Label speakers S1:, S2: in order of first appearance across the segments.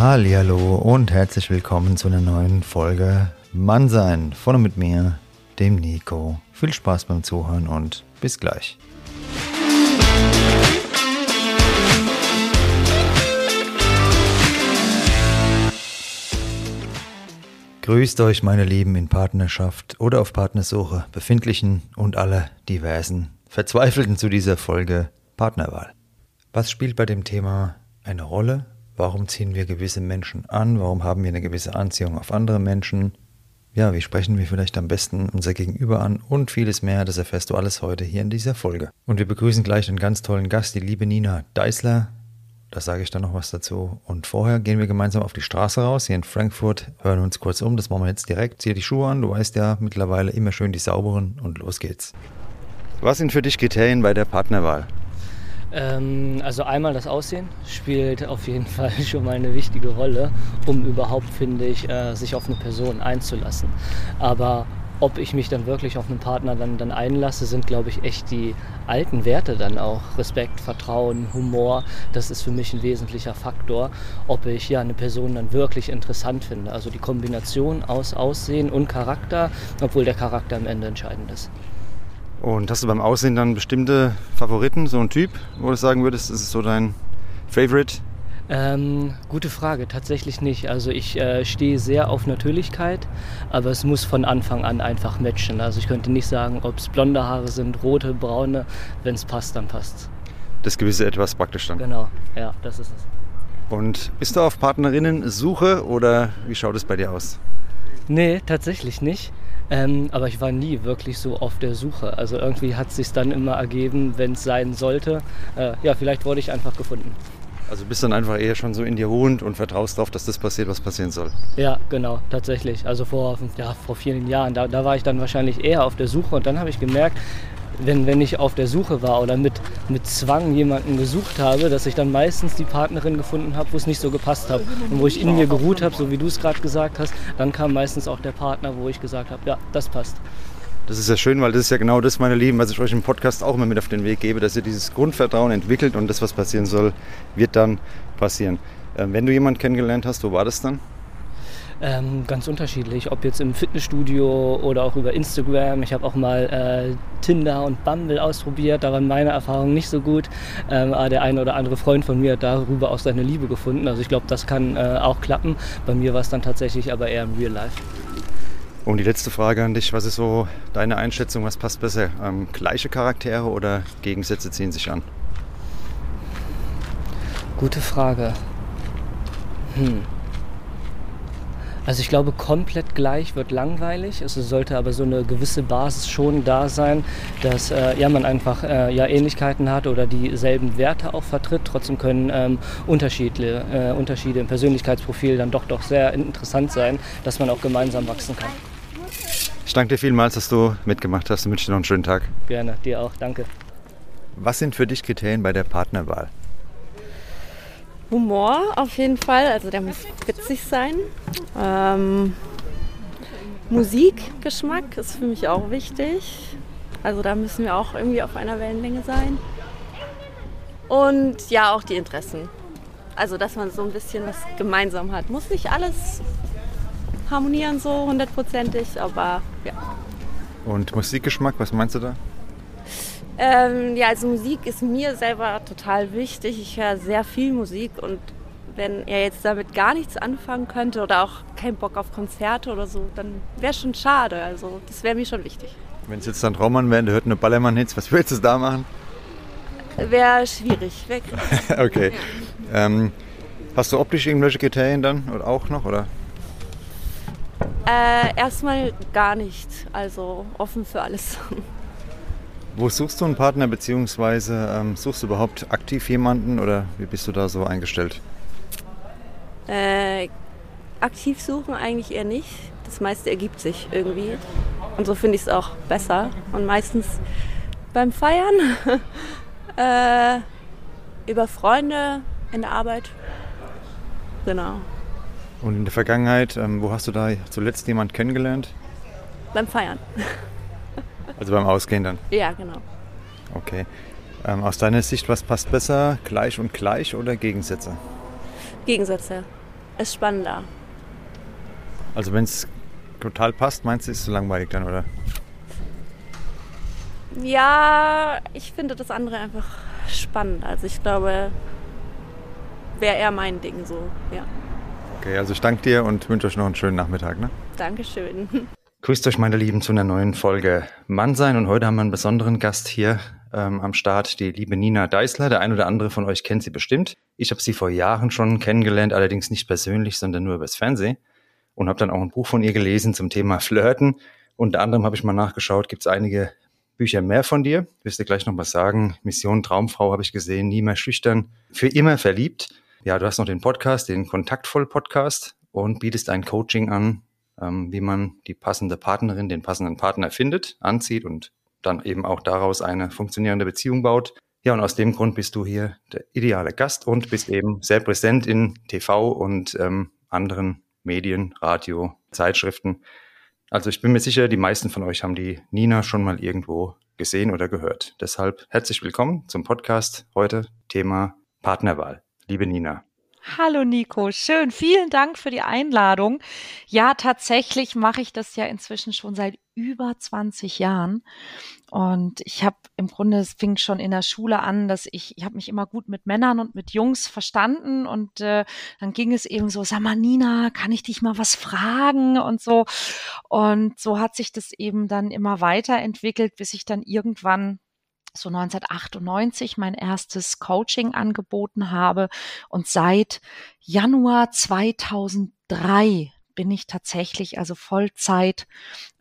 S1: Hallo und herzlich willkommen zu einer neuen Folge Mannsein von und mit mir, dem Nico. Viel Spaß beim Zuhören und bis gleich. Grüßt euch, meine Lieben, in Partnerschaft oder auf Partnersuche, befindlichen und alle diversen Verzweifelten zu dieser Folge Partnerwahl. Was spielt bei dem Thema eine Rolle Warum ziehen wir gewisse Menschen an? Warum haben wir eine gewisse Anziehung auf andere Menschen? Ja, wie sprechen wir vielleicht am besten unser Gegenüber an und vieles mehr, das erfährst du alles heute hier in dieser Folge. Und wir begrüßen gleich einen ganz tollen Gast, die liebe Nina Deisler. Da sage ich dann noch was dazu. Und vorher gehen wir gemeinsam auf die Straße raus, hier in Frankfurt, hören uns kurz um, das machen wir jetzt direkt. Zieh die Schuhe an, du weißt ja mittlerweile immer schön die sauberen und los geht's. Was sind für dich Kriterien bei der Partnerwahl?
S2: Ähm, also einmal das Aussehen spielt auf jeden Fall schon mal eine wichtige Rolle, um überhaupt, finde ich, äh, sich auf eine Person einzulassen. Aber ob ich mich dann wirklich auf einen Partner dann, dann einlasse, sind, glaube ich, echt die alten Werte dann auch. Respekt, Vertrauen, Humor, das ist für mich ein wesentlicher Faktor, ob ich ja eine Person dann wirklich interessant finde. Also die Kombination aus Aussehen und Charakter, obwohl der Charakter am Ende entscheidend ist.
S1: Und hast du beim Aussehen dann bestimmte Favoriten, so ein Typ, wo du sagen würdest, ist so dein Favorite?
S2: Ähm, gute Frage, tatsächlich nicht. Also ich äh, stehe sehr auf Natürlichkeit, aber es muss von Anfang an einfach matchen. Also ich könnte nicht sagen, ob es blonde Haare sind, rote, braune. Wenn es passt, dann passt
S1: Das gewisse Etwas praktisch dann.
S2: Genau, ja, das ist es.
S1: Und bist du auf Partnerinnen-Suche oder wie schaut es bei dir aus?
S2: Nee, tatsächlich nicht. Ähm, aber ich war nie wirklich so auf der Suche. Also irgendwie hat es sich dann immer ergeben, wenn es sein sollte. Äh, ja, vielleicht wurde ich einfach gefunden.
S1: Also bist dann einfach eher schon so in dir ruhend und vertraust darauf, dass das passiert, was passieren soll.
S2: Ja, genau, tatsächlich. Also vor, ja, vor vielen Jahren, da, da war ich dann wahrscheinlich eher auf der Suche und dann habe ich gemerkt, wenn, wenn ich auf der Suche war oder mit, mit Zwang jemanden gesucht habe, dass ich dann meistens die Partnerin gefunden habe, wo es nicht so gepasst hat. Und wo ich in mir geruht habe, so wie du es gerade gesagt hast, dann kam meistens auch der Partner, wo ich gesagt habe, ja, das passt.
S1: Das ist ja schön, weil das ist ja genau das, meine Lieben, was ich euch im Podcast auch immer mit auf den Weg gebe, dass ihr dieses Grundvertrauen entwickelt und das, was passieren soll, wird dann passieren. Ähm, wenn du jemanden kennengelernt hast, wo war das dann?
S2: Ähm, ganz unterschiedlich, ob jetzt im Fitnessstudio oder auch über Instagram. Ich habe auch mal äh, Tinder und Bumble ausprobiert, da waren meine Erfahrungen nicht so gut. Ähm, aber der eine oder andere Freund von mir hat darüber auch seine Liebe gefunden. Also ich glaube, das kann äh, auch klappen. Bei mir war es dann tatsächlich aber eher im Real Life.
S1: Und die letzte Frage an dich, was ist so deine Einschätzung, was passt besser? Ähm, gleiche Charaktere oder Gegensätze ziehen sich an?
S2: Gute Frage. Hm. Also ich glaube, komplett gleich wird langweilig. Es sollte aber so eine gewisse Basis schon da sein, dass äh, ja, man einfach äh, ja, Ähnlichkeiten hat oder dieselben Werte auch vertritt. Trotzdem können ähm, Unterschiede, äh, Unterschiede im Persönlichkeitsprofil dann doch, doch sehr interessant sein, dass man auch gemeinsam wachsen kann.
S1: Ich danke dir vielmals, dass du mitgemacht hast und wünsche dir noch einen schönen Tag.
S2: Gerne, dir auch. Danke.
S1: Was sind für dich Kriterien bei der Partnerwahl?
S3: Humor auf jeden Fall, also der muss witzig sein. Ähm, Musikgeschmack ist für mich auch wichtig. Also da müssen wir auch irgendwie auf einer Wellenlänge sein. Und ja, auch die Interessen. Also dass man so ein bisschen was gemeinsam hat. Muss nicht alles harmonieren so hundertprozentig, aber ja.
S1: Und Musikgeschmack, was meinst du da?
S3: Ähm, ja, also Musik ist mir selber total wichtig. Ich höre sehr viel Musik und wenn er jetzt damit gar nichts anfangen könnte oder auch keinen Bock auf Konzerte oder so, dann wäre schon schade. Also das wäre mir schon wichtig.
S1: Wenn es jetzt dann Traummann wäre, der hört eine Ballermann-Hits, was würdest du da machen?
S3: Wäre schwierig. Weg.
S1: okay. Ja. Ähm, hast du optisch irgendwelche Kriterien dann oder auch noch? Oder?
S3: Äh, erstmal gar nicht. Also offen für alles.
S1: Wo suchst du einen Partner, beziehungsweise ähm, suchst du überhaupt aktiv jemanden oder wie bist du da so eingestellt?
S3: Äh, aktiv suchen eigentlich eher nicht. Das meiste ergibt sich irgendwie. Und so finde ich es auch besser. Und meistens beim Feiern, äh, über Freunde in der Arbeit. Genau.
S1: Und in der Vergangenheit, ähm, wo hast du da zuletzt jemand kennengelernt?
S3: Beim Feiern.
S1: Also beim Ausgehen dann?
S3: Ja, genau.
S1: Okay. Ähm, aus deiner Sicht, was passt besser? Gleich und gleich oder Gegensätze?
S3: Gegensätze ist spannender.
S1: Also wenn es total passt, meinst du, ist es so langweilig dann, oder?
S3: Ja, ich finde das andere einfach spannend. Also ich glaube, wäre eher mein Ding so, ja.
S1: Okay, also ich danke dir und wünsche euch noch einen schönen Nachmittag. Ne?
S3: Dankeschön.
S1: Grüßt euch, meine Lieben, zu einer neuen Folge Mannsein. Und heute haben wir einen besonderen Gast hier ähm, am Start, die liebe Nina Deißler. Der ein oder andere von euch kennt sie bestimmt. Ich habe sie vor Jahren schon kennengelernt, allerdings nicht persönlich, sondern nur übers Fernsehen. Und habe dann auch ein Buch von ihr gelesen zum Thema Flirten. Unter anderem habe ich mal nachgeschaut, gibt es einige Bücher mehr von dir. Wirst du gleich noch was sagen. Mission Traumfrau habe ich gesehen, nie mehr schüchtern, für immer verliebt. Ja, du hast noch den Podcast, den Kontaktvoll Podcast und bietest ein Coaching an, ähm, wie man die passende Partnerin, den passenden Partner findet, anzieht und dann eben auch daraus eine funktionierende Beziehung baut. Ja, und aus dem Grund bist du hier der ideale Gast und bist eben sehr präsent in TV und ähm, anderen Medien, Radio, Zeitschriften. Also ich bin mir sicher, die meisten von euch haben die Nina schon mal irgendwo gesehen oder gehört. Deshalb herzlich willkommen zum Podcast. Heute Thema Partnerwahl. Liebe Nina.
S4: Hallo Nico, schön. Vielen Dank für die Einladung. Ja, tatsächlich mache ich das ja inzwischen schon seit über 20 Jahren. Und ich habe im Grunde, es fing schon in der Schule an, dass ich, ich habe mich immer gut mit Männern und mit Jungs verstanden. Und äh, dann ging es eben so, sag mal, Nina, kann ich dich mal was fragen und so. Und so hat sich das eben dann immer weiterentwickelt, bis ich dann irgendwann so 1998 mein erstes Coaching angeboten habe und seit Januar 2003 bin ich tatsächlich also Vollzeit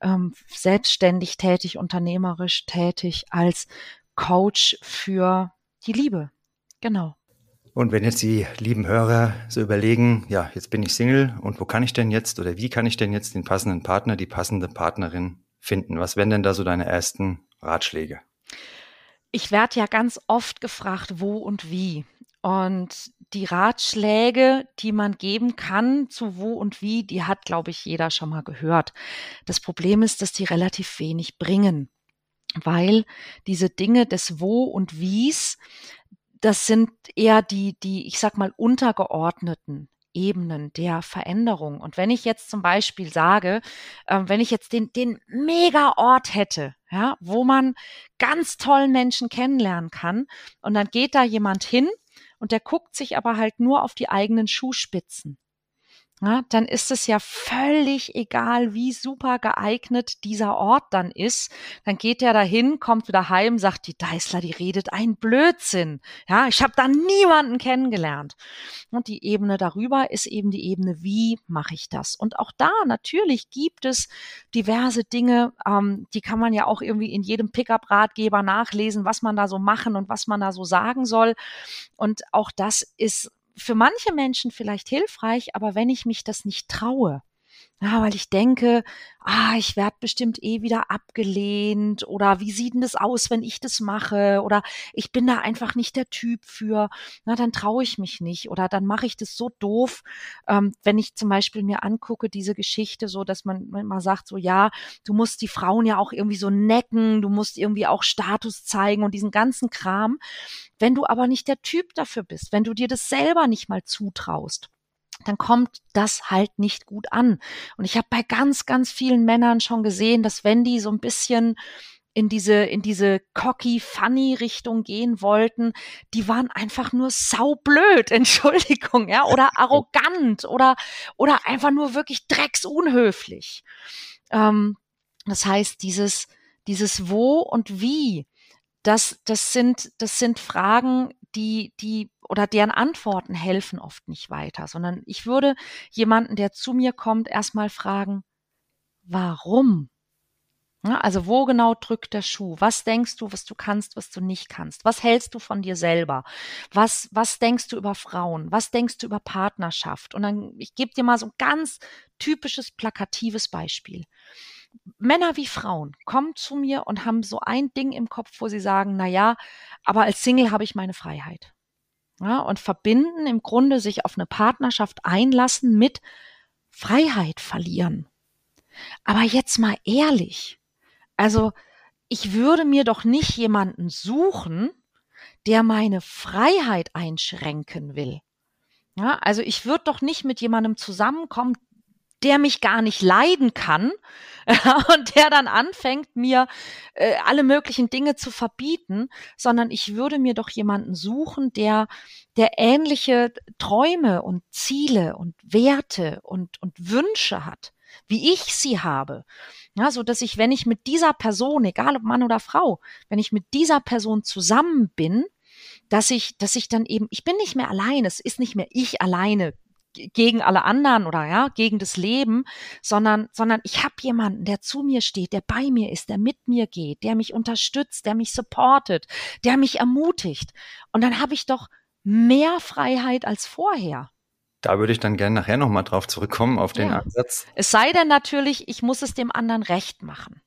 S4: ähm, selbstständig tätig, unternehmerisch tätig als Coach für die Liebe. Genau.
S1: Und wenn jetzt die lieben Hörer so überlegen, ja, jetzt bin ich Single und wo kann ich denn jetzt oder wie kann ich denn jetzt den passenden Partner, die passende Partnerin finden? Was wären denn da so deine ersten Ratschläge?
S4: Ich werde ja ganz oft gefragt, wo und wie. Und die Ratschläge, die man geben kann zu wo und wie, die hat, glaube ich, jeder schon mal gehört. Das Problem ist, dass die relativ wenig bringen, weil diese Dinge des Wo und Wies, das sind eher die, die, ich sag mal, untergeordneten Ebenen der Veränderung. Und wenn ich jetzt zum Beispiel sage, äh, wenn ich jetzt den, den Mega-Ort hätte, ja, wo man ganz tollen Menschen kennenlernen kann, und dann geht da jemand hin und der guckt sich aber halt nur auf die eigenen Schuhspitzen ja, dann ist es ja völlig egal, wie super geeignet dieser Ort dann ist. Dann geht er dahin, kommt wieder heim, sagt die Deißler, die redet ein Blödsinn. Ja, ich habe da niemanden kennengelernt. Und die Ebene darüber ist eben die Ebene, wie mache ich das? Und auch da natürlich gibt es diverse Dinge, ähm, die kann man ja auch irgendwie in jedem Pickup-Ratgeber nachlesen, was man da so machen und was man da so sagen soll. Und auch das ist für manche Menschen vielleicht hilfreich, aber wenn ich mich das nicht traue, ja, weil ich denke, ah, ich werde bestimmt eh wieder abgelehnt oder wie sieht denn das aus, wenn ich das mache? Oder ich bin da einfach nicht der Typ für, na, dann traue ich mich nicht oder dann mache ich das so doof, ähm, wenn ich zum Beispiel mir angucke, diese Geschichte so, dass man immer sagt, so, ja, du musst die Frauen ja auch irgendwie so necken, du musst irgendwie auch Status zeigen und diesen ganzen Kram. Wenn du aber nicht der Typ dafür bist, wenn du dir das selber nicht mal zutraust, dann kommt das halt nicht gut an. Und ich habe bei ganz, ganz vielen Männern schon gesehen, dass wenn die so ein bisschen in diese, in diese cocky, funny Richtung gehen wollten, die waren einfach nur saublöd, Entschuldigung, ja, oder arrogant oder, oder einfach nur wirklich drecksunhöflich. Ähm, das heißt, dieses, dieses Wo und Wie, das, das sind, das sind Fragen, die, die oder deren Antworten helfen oft nicht weiter, sondern ich würde jemanden, der zu mir kommt, erstmal fragen, warum? Also wo genau drückt der Schuh? Was denkst du, was du kannst, was du nicht kannst? Was hältst du von dir selber? Was, was denkst du über Frauen? Was denkst du über Partnerschaft? Und dann, ich gebe dir mal so ein ganz typisches, plakatives Beispiel. Männer wie Frauen kommen zu mir und haben so ein Ding im Kopf, wo sie sagen, na ja, aber als Single habe ich meine Freiheit. Ja, und verbinden im Grunde sich auf eine Partnerschaft einlassen mit Freiheit verlieren. Aber jetzt mal ehrlich. Also, ich würde mir doch nicht jemanden suchen, der meine Freiheit einschränken will. Ja, also ich würde doch nicht mit jemandem zusammenkommen, der mich gar nicht leiden kann und der dann anfängt, mir äh, alle möglichen Dinge zu verbieten, sondern ich würde mir doch jemanden suchen, der, der ähnliche Träume und Ziele und Werte und, und Wünsche hat, wie ich sie habe. Ja, so dass ich, wenn ich mit dieser Person, egal ob Mann oder Frau, wenn ich mit dieser Person zusammen bin, dass ich, dass ich dann eben, ich bin nicht mehr allein, es ist nicht mehr ich alleine gegen alle anderen oder ja, gegen das Leben, sondern, sondern ich habe jemanden, der zu mir steht, der bei mir ist, der mit mir geht, der mich unterstützt, der mich supportet, der mich ermutigt. Und dann habe ich doch mehr Freiheit als vorher.
S1: Da würde ich dann gerne nachher nochmal drauf zurückkommen, auf den ja. Ansatz.
S4: Es sei denn natürlich, ich muss es dem anderen recht machen.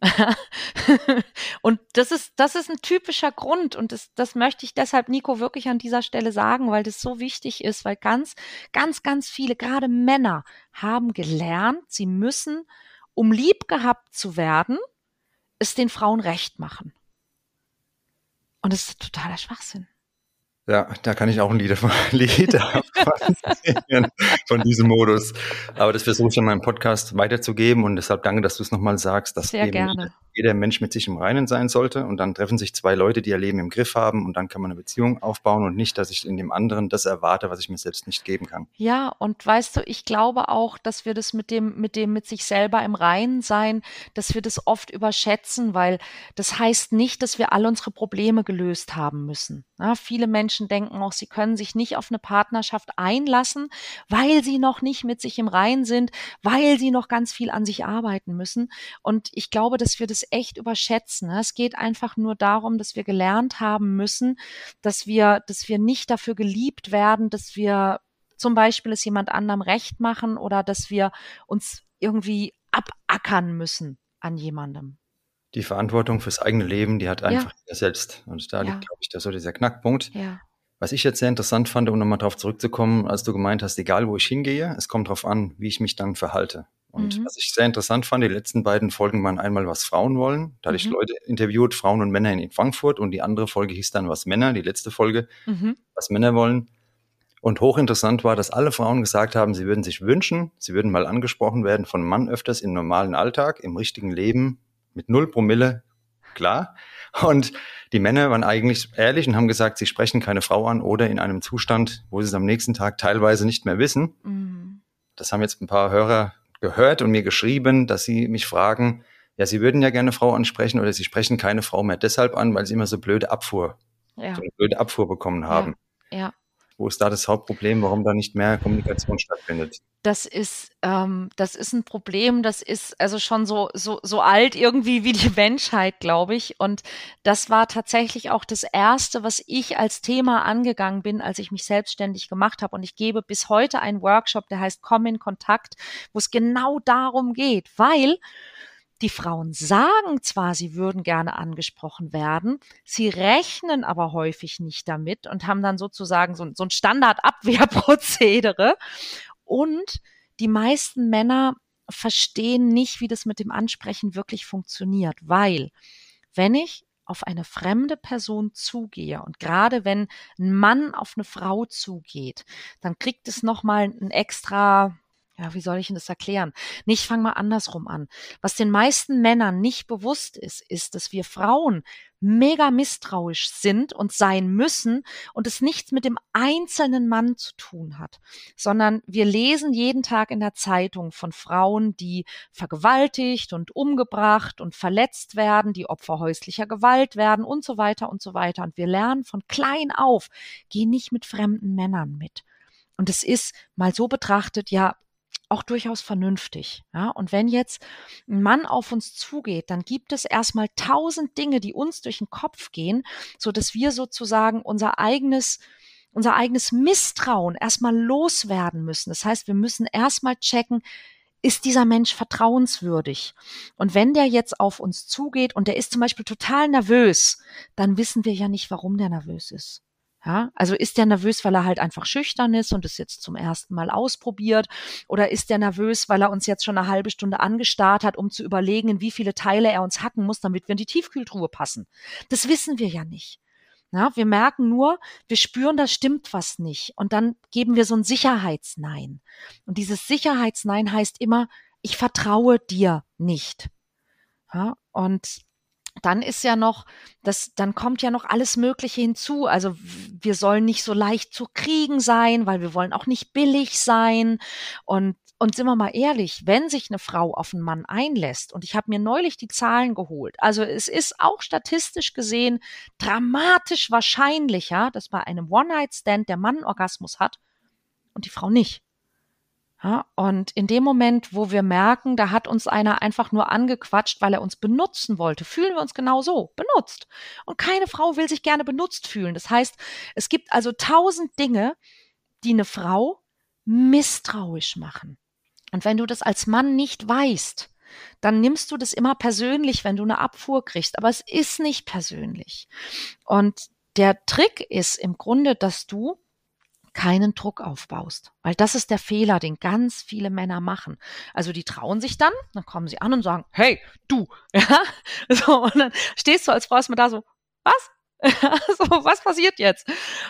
S4: und das ist, das ist ein typischer Grund und das, das möchte ich deshalb Nico wirklich an dieser Stelle sagen, weil das so wichtig ist, weil ganz, ganz, ganz viele, gerade Männer, haben gelernt, sie müssen, um lieb gehabt zu werden, es den Frauen recht machen. Und das ist totaler Schwachsinn.
S1: Ja, da kann ich auch ein Lied, Lied von diesem Modus. Aber das versuche ich in meinem Podcast weiterzugeben und deshalb danke, dass du es nochmal sagst, dass jeder Mensch mit sich im Reinen sein sollte und dann treffen sich zwei Leute, die ihr Leben im Griff haben und dann kann man eine Beziehung aufbauen und nicht, dass ich in dem anderen das erwarte, was ich mir selbst nicht geben kann.
S4: Ja, und weißt du, ich glaube auch, dass wir das mit dem, mit dem mit sich selber im Reinen sein, dass wir das oft überschätzen, weil das heißt nicht, dass wir all unsere Probleme gelöst haben müssen. Ja, viele Menschen denken auch, sie können sich nicht auf eine Partnerschaft einlassen, weil sie noch nicht mit sich im Reinen sind, weil sie noch ganz viel an sich arbeiten müssen. Und ich glaube, dass wir das echt überschätzen. Ne? Es geht einfach nur darum, dass wir gelernt haben müssen, dass wir, dass wir nicht dafür geliebt werden, dass wir zum Beispiel es jemand anderem recht machen oder dass wir uns irgendwie abackern müssen an jemandem.
S1: Die Verantwortung fürs eigene Leben, die hat einfach ja. er selbst. Und da ja. liegt, glaube ich, da so dieser Knackpunkt.
S4: Ja.
S1: Was ich jetzt sehr interessant fand, um nochmal darauf zurückzukommen, als du gemeint hast, egal wo ich hingehe, es kommt darauf an, wie ich mich dann verhalte. Und mhm. was ich sehr interessant fand, die letzten beiden Folgen waren einmal, was Frauen wollen. Da hatte ich mhm. Leute interviewt, Frauen und Männer in Frankfurt. Und die andere Folge hieß dann, was Männer, die letzte Folge, mhm. was Männer wollen. Und hochinteressant war, dass alle Frauen gesagt haben, sie würden sich wünschen, sie würden mal angesprochen werden von Mann öfters im normalen Alltag, im richtigen Leben, mit null Promille, klar. Und die Männer waren eigentlich ehrlich und haben gesagt, sie sprechen keine Frau an oder in einem Zustand, wo sie es am nächsten Tag teilweise nicht mehr wissen. Mhm. Das haben jetzt ein paar Hörer gehört und mir geschrieben, dass sie mich fragen, ja, sie würden ja gerne Frau ansprechen oder sie sprechen keine Frau mehr deshalb an, weil sie immer so blöde Abfuhr, ja. so eine blöde Abfuhr bekommen haben.
S4: Ja. ja.
S1: Wo ist da das Hauptproblem, warum da nicht mehr Kommunikation stattfindet?
S4: Das ist, ähm, das ist ein Problem, das ist also schon so, so, so alt irgendwie wie die Menschheit, glaube ich. Und das war tatsächlich auch das Erste, was ich als Thema angegangen bin, als ich mich selbstständig gemacht habe. Und ich gebe bis heute einen Workshop, der heißt Komm in Kontakt, wo es genau darum geht, weil die Frauen sagen zwar, sie würden gerne angesprochen werden, sie rechnen aber häufig nicht damit und haben dann sozusagen so, so ein Standardabwehrprozedere. Und die meisten Männer verstehen nicht, wie das mit dem Ansprechen wirklich funktioniert, weil wenn ich auf eine fremde Person zugehe und gerade wenn ein Mann auf eine Frau zugeht, dann kriegt es nochmal einen extra ja, wie soll ich Ihnen das erklären? Nicht, fang mal andersrum an. Was den meisten Männern nicht bewusst ist, ist, dass wir Frauen mega misstrauisch sind und sein müssen und es nichts mit dem einzelnen Mann zu tun hat, sondern wir lesen jeden Tag in der Zeitung von Frauen, die vergewaltigt und umgebracht und verletzt werden, die Opfer häuslicher Gewalt werden und so weiter und so weiter. Und wir lernen von klein auf, geh nicht mit fremden Männern mit. Und es ist mal so betrachtet, ja, auch durchaus vernünftig. Ja? Und wenn jetzt ein Mann auf uns zugeht, dann gibt es erstmal tausend Dinge, die uns durch den Kopf gehen, so dass wir sozusagen unser eigenes unser eigenes Misstrauen erstmal loswerden müssen. Das heißt, wir müssen erstmal checken, ist dieser Mensch vertrauenswürdig? Und wenn der jetzt auf uns zugeht und der ist zum Beispiel total nervös, dann wissen wir ja nicht, warum der nervös ist. Ja, also ist der nervös, weil er halt einfach schüchtern ist und es jetzt zum ersten Mal ausprobiert? Oder ist der nervös, weil er uns jetzt schon eine halbe Stunde angestarrt hat, um zu überlegen, in wie viele Teile er uns hacken muss, damit wir in die Tiefkühltruhe passen? Das wissen wir ja nicht. Ja, wir merken nur, wir spüren, da stimmt was nicht. Und dann geben wir so ein Sicherheitsnein. Und dieses Sicherheitsnein heißt immer, ich vertraue dir nicht. Ja, und dann ist ja noch, das, dann kommt ja noch alles Mögliche hinzu. Also wir sollen nicht so leicht zu kriegen sein, weil wir wollen auch nicht billig sein. Und, und sind wir mal ehrlich, wenn sich eine Frau auf einen Mann einlässt, und ich habe mir neulich die Zahlen geholt, also es ist auch statistisch gesehen dramatisch wahrscheinlicher, dass bei einem One-Night-Stand der Mann Orgasmus hat und die Frau nicht. Ja, und in dem Moment, wo wir merken, da hat uns einer einfach nur angequatscht, weil er uns benutzen wollte, fühlen wir uns genau so, benutzt. Und keine Frau will sich gerne benutzt fühlen. Das heißt, es gibt also tausend Dinge, die eine Frau misstrauisch machen. Und wenn du das als Mann nicht weißt, dann nimmst du das immer persönlich, wenn du eine Abfuhr kriegst. Aber es ist nicht persönlich. Und der Trick ist im Grunde, dass du keinen Druck aufbaust. Weil das ist der Fehler, den ganz viele Männer machen. Also die trauen sich dann, dann kommen sie an und sagen, hey, du, ja, so, und dann stehst du als Frau erstmal da so, was? so, was passiert jetzt?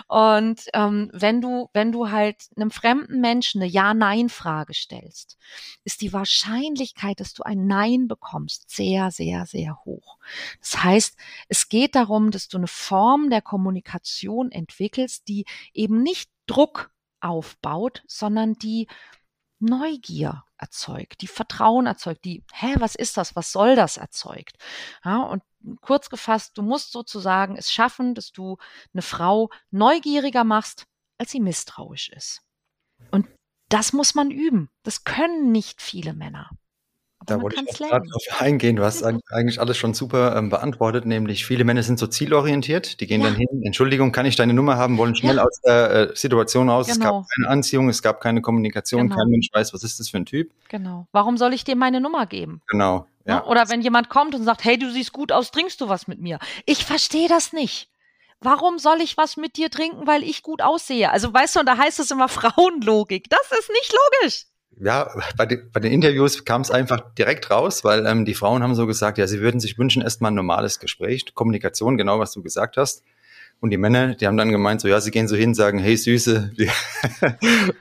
S4: Und ähm, wenn du, wenn du halt einem fremden Menschen eine Ja-Nein-Frage stellst, ist die Wahrscheinlichkeit, dass du ein Nein bekommst, sehr, sehr, sehr hoch. Das heißt, es geht darum, dass du eine Form der Kommunikation entwickelst, die eben nicht Druck aufbaut, sondern die Neugier erzeugt, die Vertrauen erzeugt, die, hä, was ist das, was soll das erzeugt? Ja, und kurz gefasst, du musst sozusagen es schaffen, dass du eine Frau neugieriger machst, als sie misstrauisch ist. Und das muss man üben. Das können nicht viele Männer.
S1: Da wollte ich gerade drauf eingehen. Du hast eigentlich alles schon super ähm, beantwortet, nämlich viele Männer sind so zielorientiert. Die gehen ja. dann hin, Entschuldigung, kann ich deine Nummer haben, wollen schnell ja. aus der äh, Situation raus. Genau. Es gab genau. keine Anziehung, es gab keine Kommunikation, genau. kein Mensch weiß, was ist das für ein Typ.
S4: Genau. Warum soll ich dir meine Nummer geben?
S1: Genau.
S4: Ne? Ja. Oder wenn jemand kommt und sagt, hey, du siehst gut aus, trinkst du was mit mir? Ich verstehe das nicht. Warum soll ich was mit dir trinken, weil ich gut aussehe? Also weißt du, und da heißt es immer Frauenlogik. Das ist nicht logisch
S1: ja, bei, de, bei den Interviews kam es einfach direkt raus, weil ähm, die Frauen haben so gesagt, ja, sie würden sich wünschen, erstmal ein normales Gespräch, Kommunikation, genau was du gesagt hast. Und die Männer, die haben dann gemeint, so ja, sie gehen so hin, sagen, hey Süße, wie,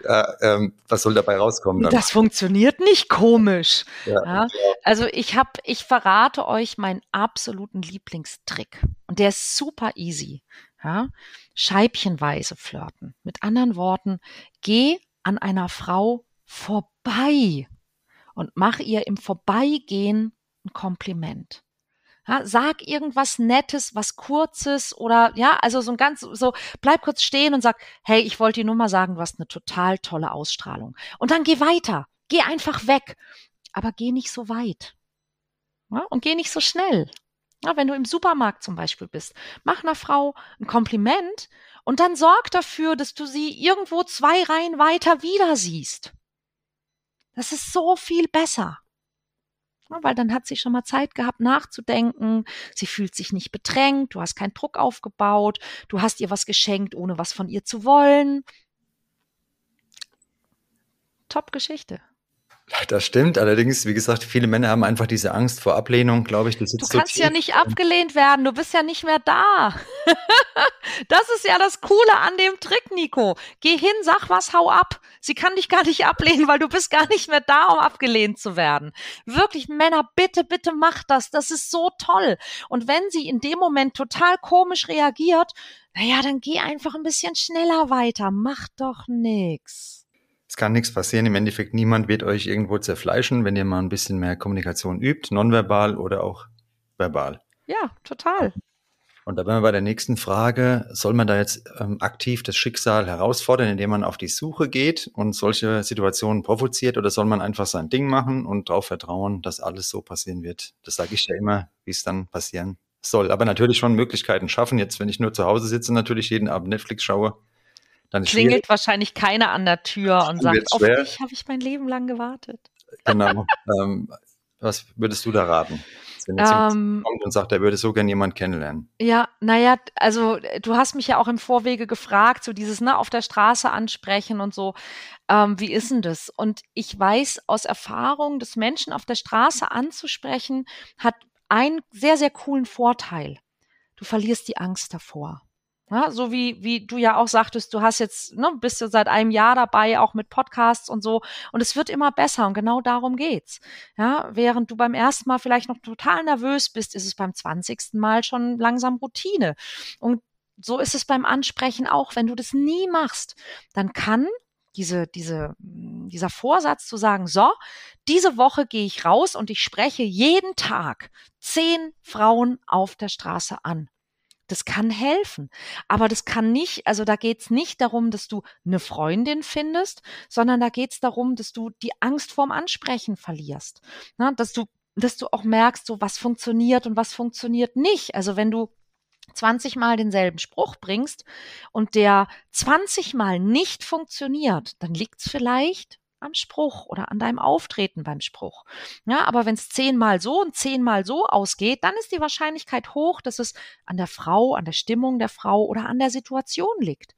S1: äh, ähm, was soll dabei rauskommen? Dann?
S4: Das funktioniert nicht komisch. Ja, ja. Also ich habe, ich verrate euch meinen absoluten Lieblingstrick und der ist super easy. Ja? Scheibchenweise flirten. Mit anderen Worten, geh an einer Frau vorbei und mach ihr im Vorbeigehen ein Kompliment. Ja, sag irgendwas Nettes, was Kurzes oder ja, also so ein ganz so, bleib kurz stehen und sag, hey, ich wollte dir nur mal sagen, du hast eine total tolle Ausstrahlung. Und dann geh weiter, geh einfach weg, aber geh nicht so weit ja, und geh nicht so schnell. Ja, wenn du im Supermarkt zum Beispiel bist, mach einer Frau ein Kompliment und dann sorg dafür, dass du sie irgendwo zwei Reihen weiter wieder siehst. Das ist so viel besser. Ja, weil dann hat sie schon mal Zeit gehabt nachzudenken. Sie fühlt sich nicht bedrängt. Du hast keinen Druck aufgebaut. Du hast ihr was geschenkt, ohne was von ihr zu wollen. Top Geschichte.
S1: Das stimmt. Allerdings, wie gesagt, viele Männer haben einfach diese Angst vor Ablehnung, glaube ich.
S4: du kannst so ja nicht abgelehnt werden. Du bist ja nicht mehr da. das ist ja das Coole an dem Trick, Nico. Geh hin, sag was, hau ab. Sie kann dich gar nicht ablehnen, weil du bist gar nicht mehr da, um abgelehnt zu werden. Wirklich, Männer, bitte, bitte mach das. Das ist so toll. Und wenn sie in dem Moment total komisch reagiert, naja, dann geh einfach ein bisschen schneller weiter. Mach doch nix.
S1: Es kann nichts passieren. Im Endeffekt, niemand wird euch irgendwo zerfleischen, wenn ihr mal ein bisschen mehr Kommunikation übt, nonverbal oder auch verbal.
S4: Ja, total.
S1: Und da bin wir bei der nächsten Frage. Soll man da jetzt ähm, aktiv das Schicksal herausfordern, indem man auf die Suche geht und solche Situationen provoziert oder soll man einfach sein Ding machen und darauf vertrauen, dass alles so passieren wird? Das sage ich ja immer, wie es dann passieren soll. Aber natürlich schon Möglichkeiten schaffen. Jetzt, wenn ich nur zu Hause sitze, natürlich jeden Abend Netflix schaue,
S4: dann Klingelt schwierig. wahrscheinlich keiner an der Tür und sagt, auf dich habe ich mein Leben lang gewartet.
S1: Genau. ähm, was würdest du da raten? Wenn jetzt ähm, kommt und sagt, er würde so gern jemand kennenlernen.
S4: Ja, naja, also du hast mich ja auch im Vorwege gefragt, so dieses ne, auf der Straße ansprechen und so. Ähm, wie ist denn das? Und ich weiß aus Erfahrung, dass Menschen auf der Straße anzusprechen, hat einen sehr, sehr coolen Vorteil. Du verlierst die Angst davor. Ja, so wie, wie du ja auch sagtest, du hast jetzt, ne, bist du seit einem Jahr dabei, auch mit Podcasts und so. Und es wird immer besser und genau darum geht's. Ja, während du beim ersten Mal vielleicht noch total nervös bist, ist es beim zwanzigsten Mal schon langsam Routine. Und so ist es beim Ansprechen auch. Wenn du das nie machst, dann kann diese, diese, dieser Vorsatz zu sagen, so, diese Woche gehe ich raus und ich spreche jeden Tag zehn Frauen auf der Straße an. Das kann helfen. Aber das kann nicht, also da geht's nicht darum, dass du eine Freundin findest, sondern da geht's darum, dass du die Angst vorm Ansprechen verlierst. Na, dass du, dass du auch merkst, so was funktioniert und was funktioniert nicht. Also wenn du 20 Mal denselben Spruch bringst und der 20 Mal nicht funktioniert, dann liegt's vielleicht am Spruch oder an deinem Auftreten beim Spruch. Ja, aber wenn es zehnmal so und zehnmal so ausgeht, dann ist die Wahrscheinlichkeit hoch, dass es an der Frau, an der Stimmung der Frau oder an der Situation liegt.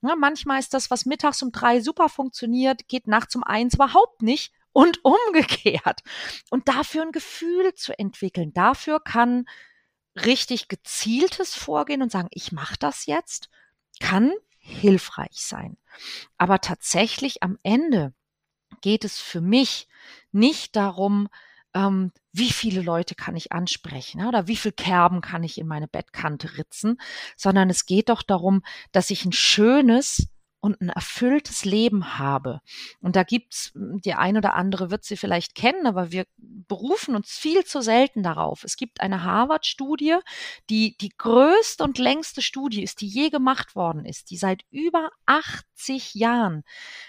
S4: Ja, manchmal ist das, was mittags um drei super funktioniert, geht nachts um eins überhaupt nicht und umgekehrt. Und dafür ein Gefühl zu entwickeln, dafür kann richtig gezieltes Vorgehen und sagen, ich mache das jetzt, kann hilfreich sein. Aber tatsächlich am Ende geht es für mich nicht darum, ähm, wie viele Leute kann ich ansprechen oder wie viel Kerben kann ich in meine Bettkante ritzen, sondern es geht doch darum, dass ich ein schönes und ein erfülltes Leben habe. Und da gibt's hm, die ein oder andere wird sie vielleicht kennen, aber wir berufen uns viel zu selten darauf. Es gibt eine Harvard-Studie, die die größte und längste Studie ist, die je gemacht worden ist, die seit über 80 Jahren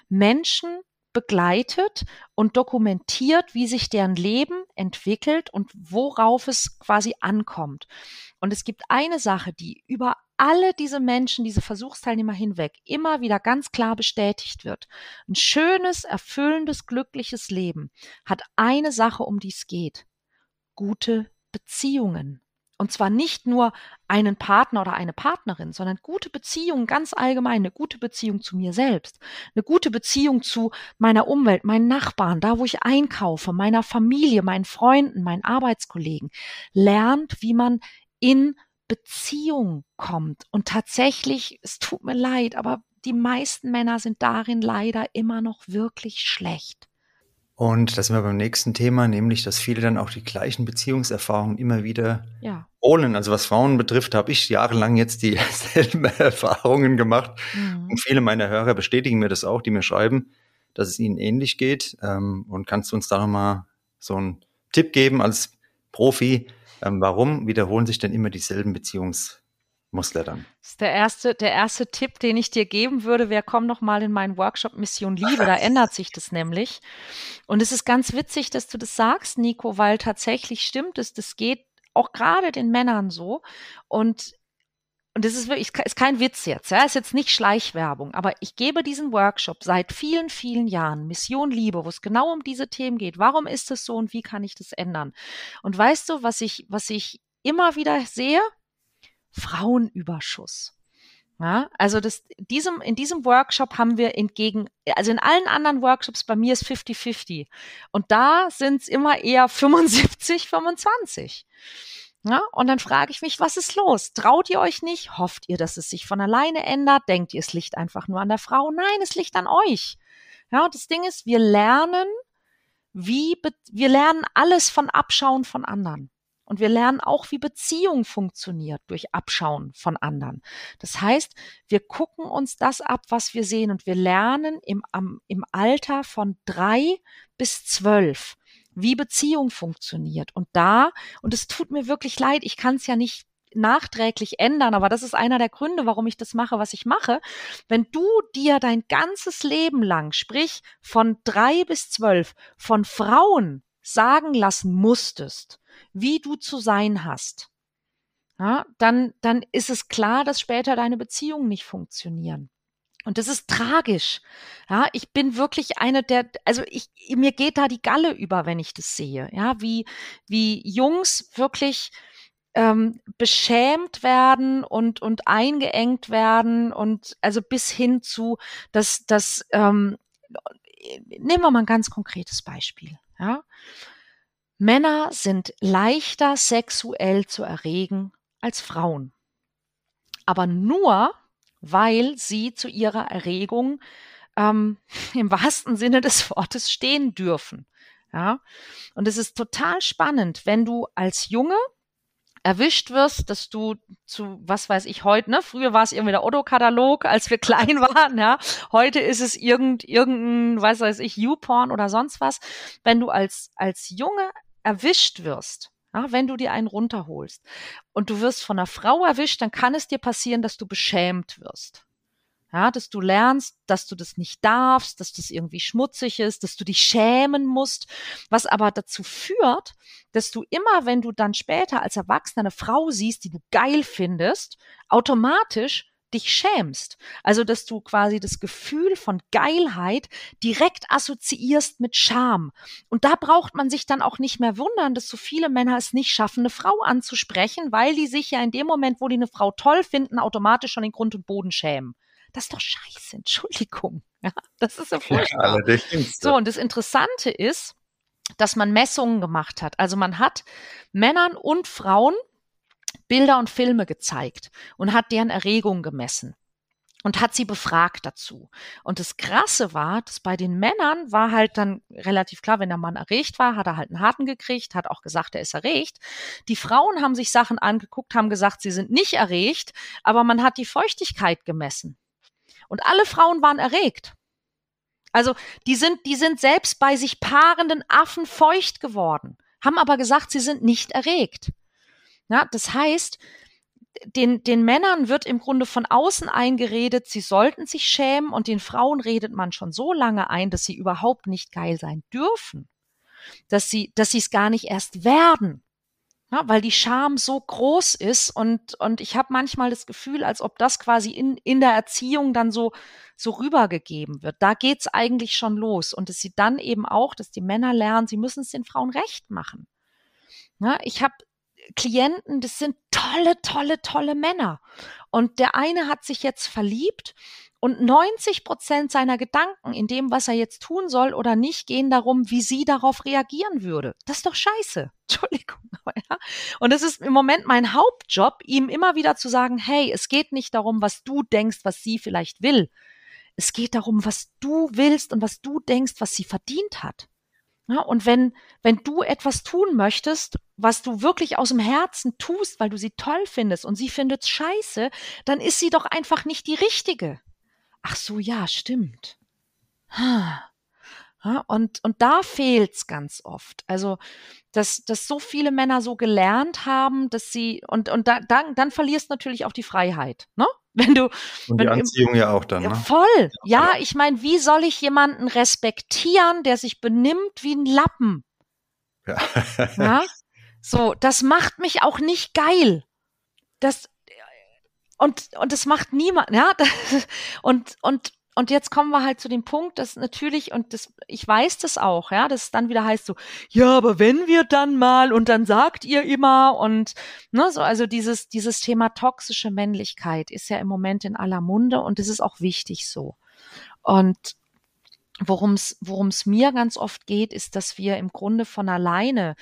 S4: Menschen begleitet und dokumentiert, wie sich deren Leben entwickelt und worauf es quasi ankommt. Und es gibt eine Sache, die über alle diese Menschen, diese Versuchsteilnehmer hinweg immer wieder ganz klar bestätigt wird. Ein schönes, erfüllendes, glückliches Leben hat eine Sache, um die es geht. Gute Beziehungen. Und zwar nicht nur einen Partner oder eine Partnerin, sondern gute Beziehungen ganz allgemein, eine gute Beziehung zu mir selbst, eine gute Beziehung zu meiner Umwelt, meinen Nachbarn, da wo ich einkaufe, meiner Familie, meinen Freunden, meinen Arbeitskollegen. Lernt, wie man in Beziehung kommt. Und tatsächlich, es tut mir leid, aber die meisten Männer sind darin leider immer noch wirklich schlecht.
S1: Und da sind wir beim nächsten Thema, nämlich, dass viele dann auch die gleichen Beziehungserfahrungen immer wieder
S4: ja.
S1: holen. Also was Frauen betrifft, habe ich jahrelang jetzt dieselben Erfahrungen gemacht. Mhm. Und viele meiner Hörer bestätigen mir das auch, die mir schreiben, dass es ihnen ähnlich geht. Ähm, und kannst du uns da nochmal so einen Tipp geben als Profi? Ähm, warum wiederholen sich denn immer dieselben Beziehungs Dann.
S4: Das ist der erste, der erste Tipp, den ich dir geben würde, wäre, komm noch mal in meinen Workshop Mission Liebe, da ändert sich das nämlich. Und es ist ganz witzig, dass du das sagst, Nico, weil tatsächlich stimmt es, das geht auch gerade den Männern so. Und und das ist wirklich, ist kein Witz jetzt, ja, ist jetzt nicht Schleichwerbung, aber ich gebe diesen Workshop seit vielen, vielen Jahren, Mission Liebe, wo es genau um diese Themen geht. Warum ist es so und wie kann ich das ändern? Und weißt du, was ich, was ich immer wieder sehe? Frauenüberschuss. Ja, also das, diesem, in diesem Workshop haben wir entgegen, also in allen anderen Workshops bei mir ist 50-50. Und da sind es immer eher 75, 25. Ja, und dann frage ich mich, was ist los? Traut ihr euch nicht? Hofft ihr, dass es sich von alleine ändert? Denkt ihr, es liegt einfach nur an der Frau? Nein, es liegt an euch. Ja, das Ding ist, wir lernen, wie, wir lernen alles von Abschauen von anderen. Und wir lernen auch, wie Beziehung funktioniert durch Abschauen von anderen. Das heißt, wir gucken uns das ab, was wir sehen und wir lernen im, am, im Alter von drei bis zwölf, wie Beziehung funktioniert. Und da, und es tut mir wirklich leid, ich kann es ja nicht nachträglich ändern, aber das ist einer der Gründe, warum ich das mache, was ich mache. Wenn du dir dein ganzes Leben lang, sprich von drei bis zwölf, von Frauen sagen lassen musstest, wie du zu sein hast, ja, dann, dann ist es klar, dass später deine Beziehungen nicht funktionieren. Und das ist tragisch. Ja, ich bin wirklich eine der, also ich, mir geht da die Galle über, wenn ich das sehe. Ja, wie, wie Jungs wirklich ähm, beschämt werden und, und eingeengt werden und also bis hin zu, dass, dass ähm, nehmen wir mal ein ganz konkretes Beispiel. Ja? Männer sind leichter sexuell zu erregen als Frauen. Aber nur, weil sie zu ihrer Erregung ähm, im wahrsten Sinne des Wortes stehen dürfen. Ja? Und es ist total spannend, wenn du als Junge erwischt wirst, dass du zu, was weiß ich heute, ne? Früher war es irgendwie der Otto-Katalog, als wir klein waren, ja. Heute ist es irgend, irgendein, was weiß ich, YouPorn oder sonst was. Wenn du als, als Junge erwischt wirst, ja, wenn du dir einen runterholst und du wirst von einer Frau erwischt, dann kann es dir passieren, dass du beschämt wirst. Ja, dass du lernst, dass du das nicht darfst, dass das irgendwie schmutzig ist, dass du dich schämen musst, was aber dazu führt, dass du immer, wenn du dann später als Erwachsener eine Frau siehst, die du geil findest, automatisch dich schämst. Also, dass du quasi das Gefühl von Geilheit direkt assoziierst mit Scham. Und da braucht man sich dann auch nicht mehr wundern, dass so viele Männer es nicht schaffen, eine Frau anzusprechen, weil die sich ja in dem Moment, wo die eine Frau toll finden, automatisch schon in Grund und Boden schämen. Das ist doch scheiße, Entschuldigung. Ja, das ist ja furchtbar. Ja, so, und das Interessante ist, dass man Messungen gemacht hat. Also man hat Männern und Frauen Bilder und Filme gezeigt und hat deren Erregung gemessen und hat sie befragt dazu. Und das Krasse war, dass bei den Männern war halt dann relativ klar, wenn der Mann erregt war, hat er halt einen harten gekriegt, hat auch gesagt, er ist erregt. Die Frauen haben sich Sachen angeguckt, haben gesagt, sie sind nicht erregt, aber man hat die Feuchtigkeit gemessen. Und alle Frauen waren erregt. Also die sind, die sind selbst bei sich paarenden Affen feucht geworden, haben aber gesagt, sie sind nicht erregt. Ja, das heißt, den, den Männern wird im Grunde von außen eingeredet, sie sollten sich schämen und den Frauen redet man schon so lange ein, dass sie überhaupt nicht geil sein dürfen, dass sie, dass sie es gar nicht erst werden. Ja, weil die Scham so groß ist und, und ich habe manchmal das Gefühl, als ob das quasi in, in der Erziehung dann so, so rübergegeben wird. Da geht's eigentlich schon los. Und dass sie dann eben auch, dass die Männer lernen, sie müssen es den Frauen recht machen. Ja, ich habe Klienten, das sind tolle, tolle, tolle Männer. Und der eine hat sich jetzt verliebt und 90 Prozent seiner Gedanken in dem, was er jetzt tun soll oder nicht, gehen darum, wie sie darauf reagieren würde. Das ist doch scheiße. Entschuldigung. Ja? Und es ist im Moment mein Hauptjob, ihm immer wieder zu sagen, hey, es geht nicht darum, was du denkst, was sie vielleicht will. Es geht darum, was du willst und was du denkst, was sie verdient hat. Ja, und wenn, wenn du etwas tun möchtest, was du wirklich aus dem Herzen tust, weil du sie toll findest und sie findet scheiße, dann ist sie doch einfach nicht die richtige. Ach so, ja, stimmt. Ja, und, und da fehlt's ganz oft. Also, dass, dass so viele Männer so gelernt haben, dass sie, und, und da, dann, dann verlierst natürlich auch die Freiheit, ne? Wenn du.
S1: Und die Anziehung ja auch dann.
S4: Ne? Voll. Ja, ich meine, wie soll ich jemanden respektieren, der sich benimmt wie ein Lappen? Ja. ja? So, das macht mich auch nicht geil. Das, und, und das macht niemand, ja, und, und, und jetzt kommen wir halt zu dem Punkt, dass natürlich, und das, ich weiß das auch, ja, dass es dann wieder heißt so, ja, aber wenn wir dann mal und dann sagt ihr immer und ne, so, also dieses, dieses Thema toxische Männlichkeit ist ja im Moment in aller Munde und es ist auch wichtig so. Und worum es worum es mir ganz oft geht, ist, dass wir im Grunde von alleine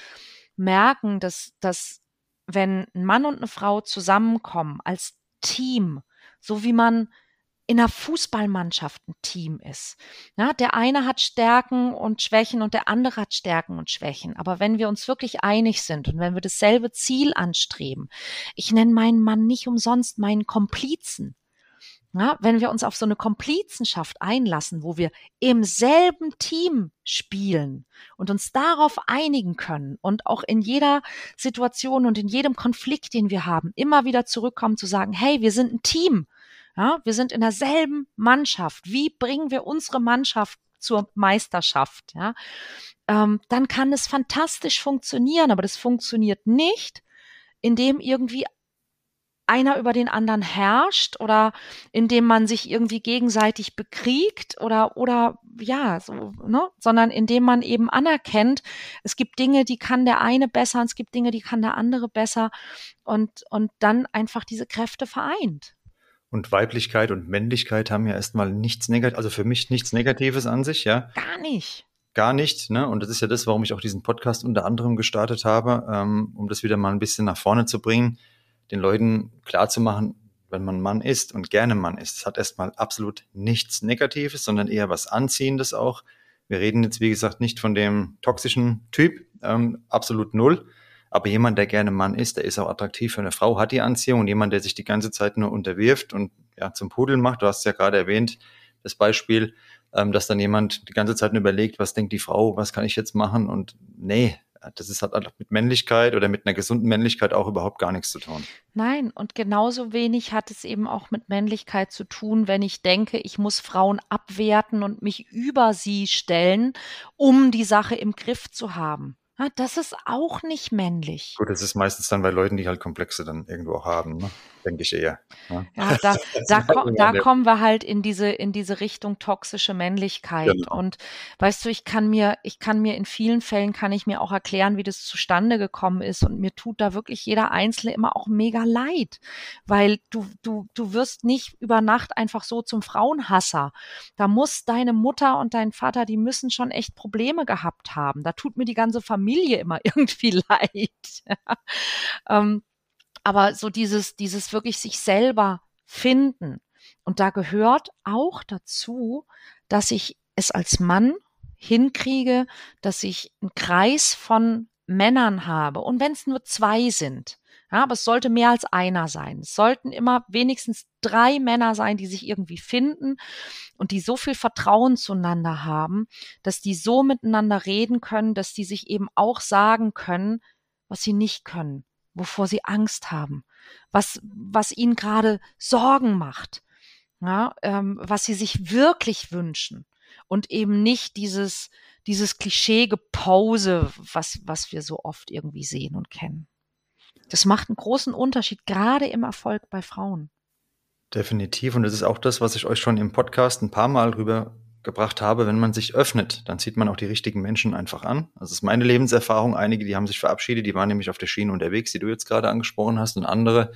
S4: merken, dass, dass wenn ein Mann und eine Frau zusammenkommen als Team, so wie man in einer Fußballmannschaft ein Team ist. Ja, der eine hat Stärken und Schwächen und der andere hat Stärken und Schwächen. Aber wenn wir uns wirklich einig sind und wenn wir dasselbe Ziel anstreben, ich nenne meinen Mann nicht umsonst meinen Komplizen. Ja, wenn wir uns auf so eine Komplizenschaft einlassen, wo wir im selben Team spielen und uns darauf einigen können und auch in jeder Situation und in jedem Konflikt, den wir haben, immer wieder zurückkommen zu sagen, hey, wir sind ein Team ja, wir sind in derselben Mannschaft. Wie bringen wir unsere Mannschaft zur Meisterschaft? Ja, ähm, dann kann es fantastisch funktionieren, aber das funktioniert nicht, indem irgendwie einer über den anderen herrscht oder indem man sich irgendwie gegenseitig bekriegt oder oder ja so ne sondern indem man eben anerkennt es gibt Dinge die kann der eine besser und es gibt Dinge die kann der andere besser und und dann einfach diese Kräfte vereint
S1: und Weiblichkeit und Männlichkeit haben ja erstmal nichts Negatives, also für mich nichts Negatives an sich, ja.
S4: Gar nicht.
S1: Gar nicht, ne? Und das ist ja das, warum ich auch diesen Podcast unter anderem gestartet habe, ähm, um das wieder mal ein bisschen nach vorne zu bringen, den Leuten klarzumachen, wenn man Mann ist und gerne Mann ist, es hat erstmal absolut nichts Negatives, sondern eher was Anziehendes auch. Wir reden jetzt, wie gesagt, nicht von dem toxischen Typ, ähm, absolut null, aber jemand, der gerne Mann ist, der ist auch attraktiv für eine Frau, hat die Anziehung. Und jemand, der sich die ganze Zeit nur unterwirft und ja, zum Pudeln macht, du hast ja gerade erwähnt, das Beispiel, ähm, dass dann jemand die ganze Zeit nur überlegt, was denkt die Frau, was kann ich jetzt machen? Und nee, das ist, hat mit Männlichkeit oder mit einer gesunden Männlichkeit auch überhaupt gar nichts zu tun.
S4: Nein, und genauso wenig hat es eben auch mit Männlichkeit zu tun, wenn ich denke, ich muss Frauen abwerten und mich über sie stellen, um die Sache im Griff zu haben. Ah, das ist auch nicht männlich.
S1: Gut, das ist meistens dann bei Leuten, die halt Komplexe dann irgendwo auch haben, ne? Denke ich eher.
S4: Ne? Ja, da, da, ko da kommen wir halt in diese, in diese Richtung toxische Männlichkeit. Genau. Und weißt du, ich kann mir, ich kann mir in vielen Fällen kann ich mir auch erklären, wie das zustande gekommen ist. Und mir tut da wirklich jeder Einzelne immer auch mega leid. Weil du, du, du wirst nicht über Nacht einfach so zum Frauenhasser. Da muss deine Mutter und dein Vater, die müssen schon echt Probleme gehabt haben. Da tut mir die ganze Familie Familie immer irgendwie leid. ähm, aber so dieses, dieses wirklich sich selber finden. Und da gehört auch dazu, dass ich es als Mann hinkriege, dass ich einen Kreis von Männern habe. Und wenn es nur zwei sind, ja, aber es sollte mehr als einer sein. Es sollten immer wenigstens drei Männer sein, die sich irgendwie finden und die so viel Vertrauen zueinander haben, dass die so miteinander reden können, dass die sich eben auch sagen können, was sie nicht können, wovor sie Angst haben, was, was ihnen gerade Sorgen macht, ja, ähm, was sie sich wirklich wünschen und eben nicht dieses, dieses Klischee-Gepose, was, was wir so oft irgendwie sehen und kennen. Das macht einen großen Unterschied, gerade im Erfolg bei Frauen.
S1: Definitiv. Und das ist auch das, was ich euch schon im Podcast ein paar Mal rübergebracht habe. Wenn man sich öffnet, dann zieht man auch die richtigen Menschen einfach an. Das ist meine Lebenserfahrung. Einige, die haben sich verabschiedet, die waren nämlich auf der Schiene unterwegs, die du jetzt gerade angesprochen hast. Und andere,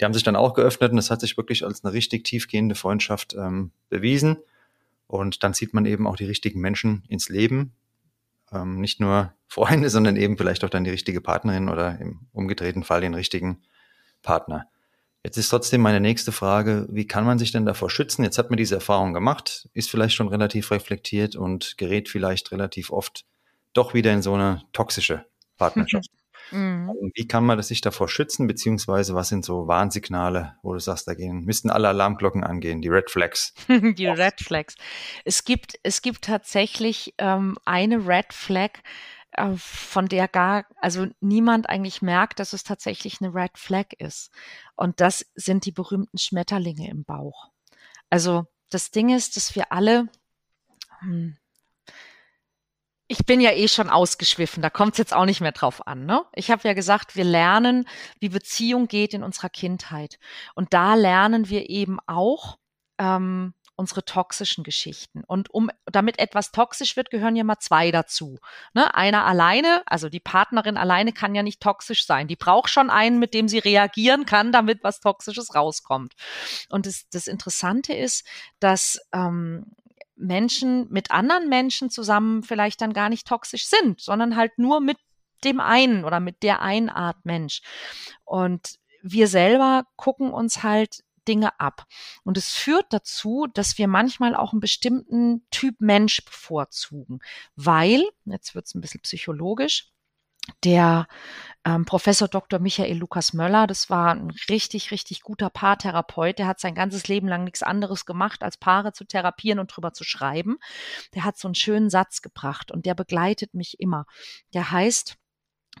S1: die haben sich dann auch geöffnet. Und das hat sich wirklich als eine richtig tiefgehende Freundschaft ähm, bewiesen. Und dann zieht man eben auch die richtigen Menschen ins Leben, ähm, nicht nur Freunde, sondern eben vielleicht auch dann die richtige Partnerin oder im umgedrehten Fall den richtigen Partner. Jetzt ist trotzdem meine nächste Frage, wie kann man sich denn davor schützen? Jetzt hat man diese Erfahrung gemacht, ist vielleicht schon relativ reflektiert und gerät vielleicht relativ oft doch wieder in so eine toxische Partnerschaft. Mhm. Also wie kann man sich davor schützen, beziehungsweise was sind so Warnsignale, wo du sagst, da gehen, müssten alle Alarmglocken angehen, die Red Flags?
S4: die Red Flags. Es gibt, es gibt tatsächlich ähm, eine Red Flag, äh, von der gar, also niemand eigentlich merkt, dass es tatsächlich eine Red Flag ist. Und das sind die berühmten Schmetterlinge im Bauch. Also das Ding ist, dass wir alle, hm, ich bin ja eh schon ausgeschwiffen, da kommt es jetzt auch nicht mehr drauf an. Ne? Ich habe ja gesagt, wir lernen, wie Beziehung geht in unserer Kindheit. Und da lernen wir eben auch, ähm, unsere toxischen Geschichten. Und um, damit etwas toxisch wird, gehören ja mal zwei dazu. Ne? Einer alleine, also die Partnerin alleine kann ja nicht toxisch sein. Die braucht schon einen, mit dem sie reagieren kann, damit was Toxisches rauskommt. Und das, das Interessante ist, dass ähm, Menschen mit anderen Menschen zusammen vielleicht dann gar nicht toxisch sind, sondern halt nur mit dem einen oder mit der einen Art Mensch. Und wir selber gucken uns halt Dinge ab. Und es führt dazu, dass wir manchmal auch einen bestimmten Typ Mensch bevorzugen, weil, jetzt wird es ein bisschen psychologisch, der ähm, Professor Dr. Michael Lukas Möller, das war ein richtig, richtig guter Paartherapeut. Der hat sein ganzes Leben lang nichts anderes gemacht, als Paare zu therapieren und drüber zu schreiben. Der hat so einen schönen Satz gebracht und der begleitet mich immer. Der heißt,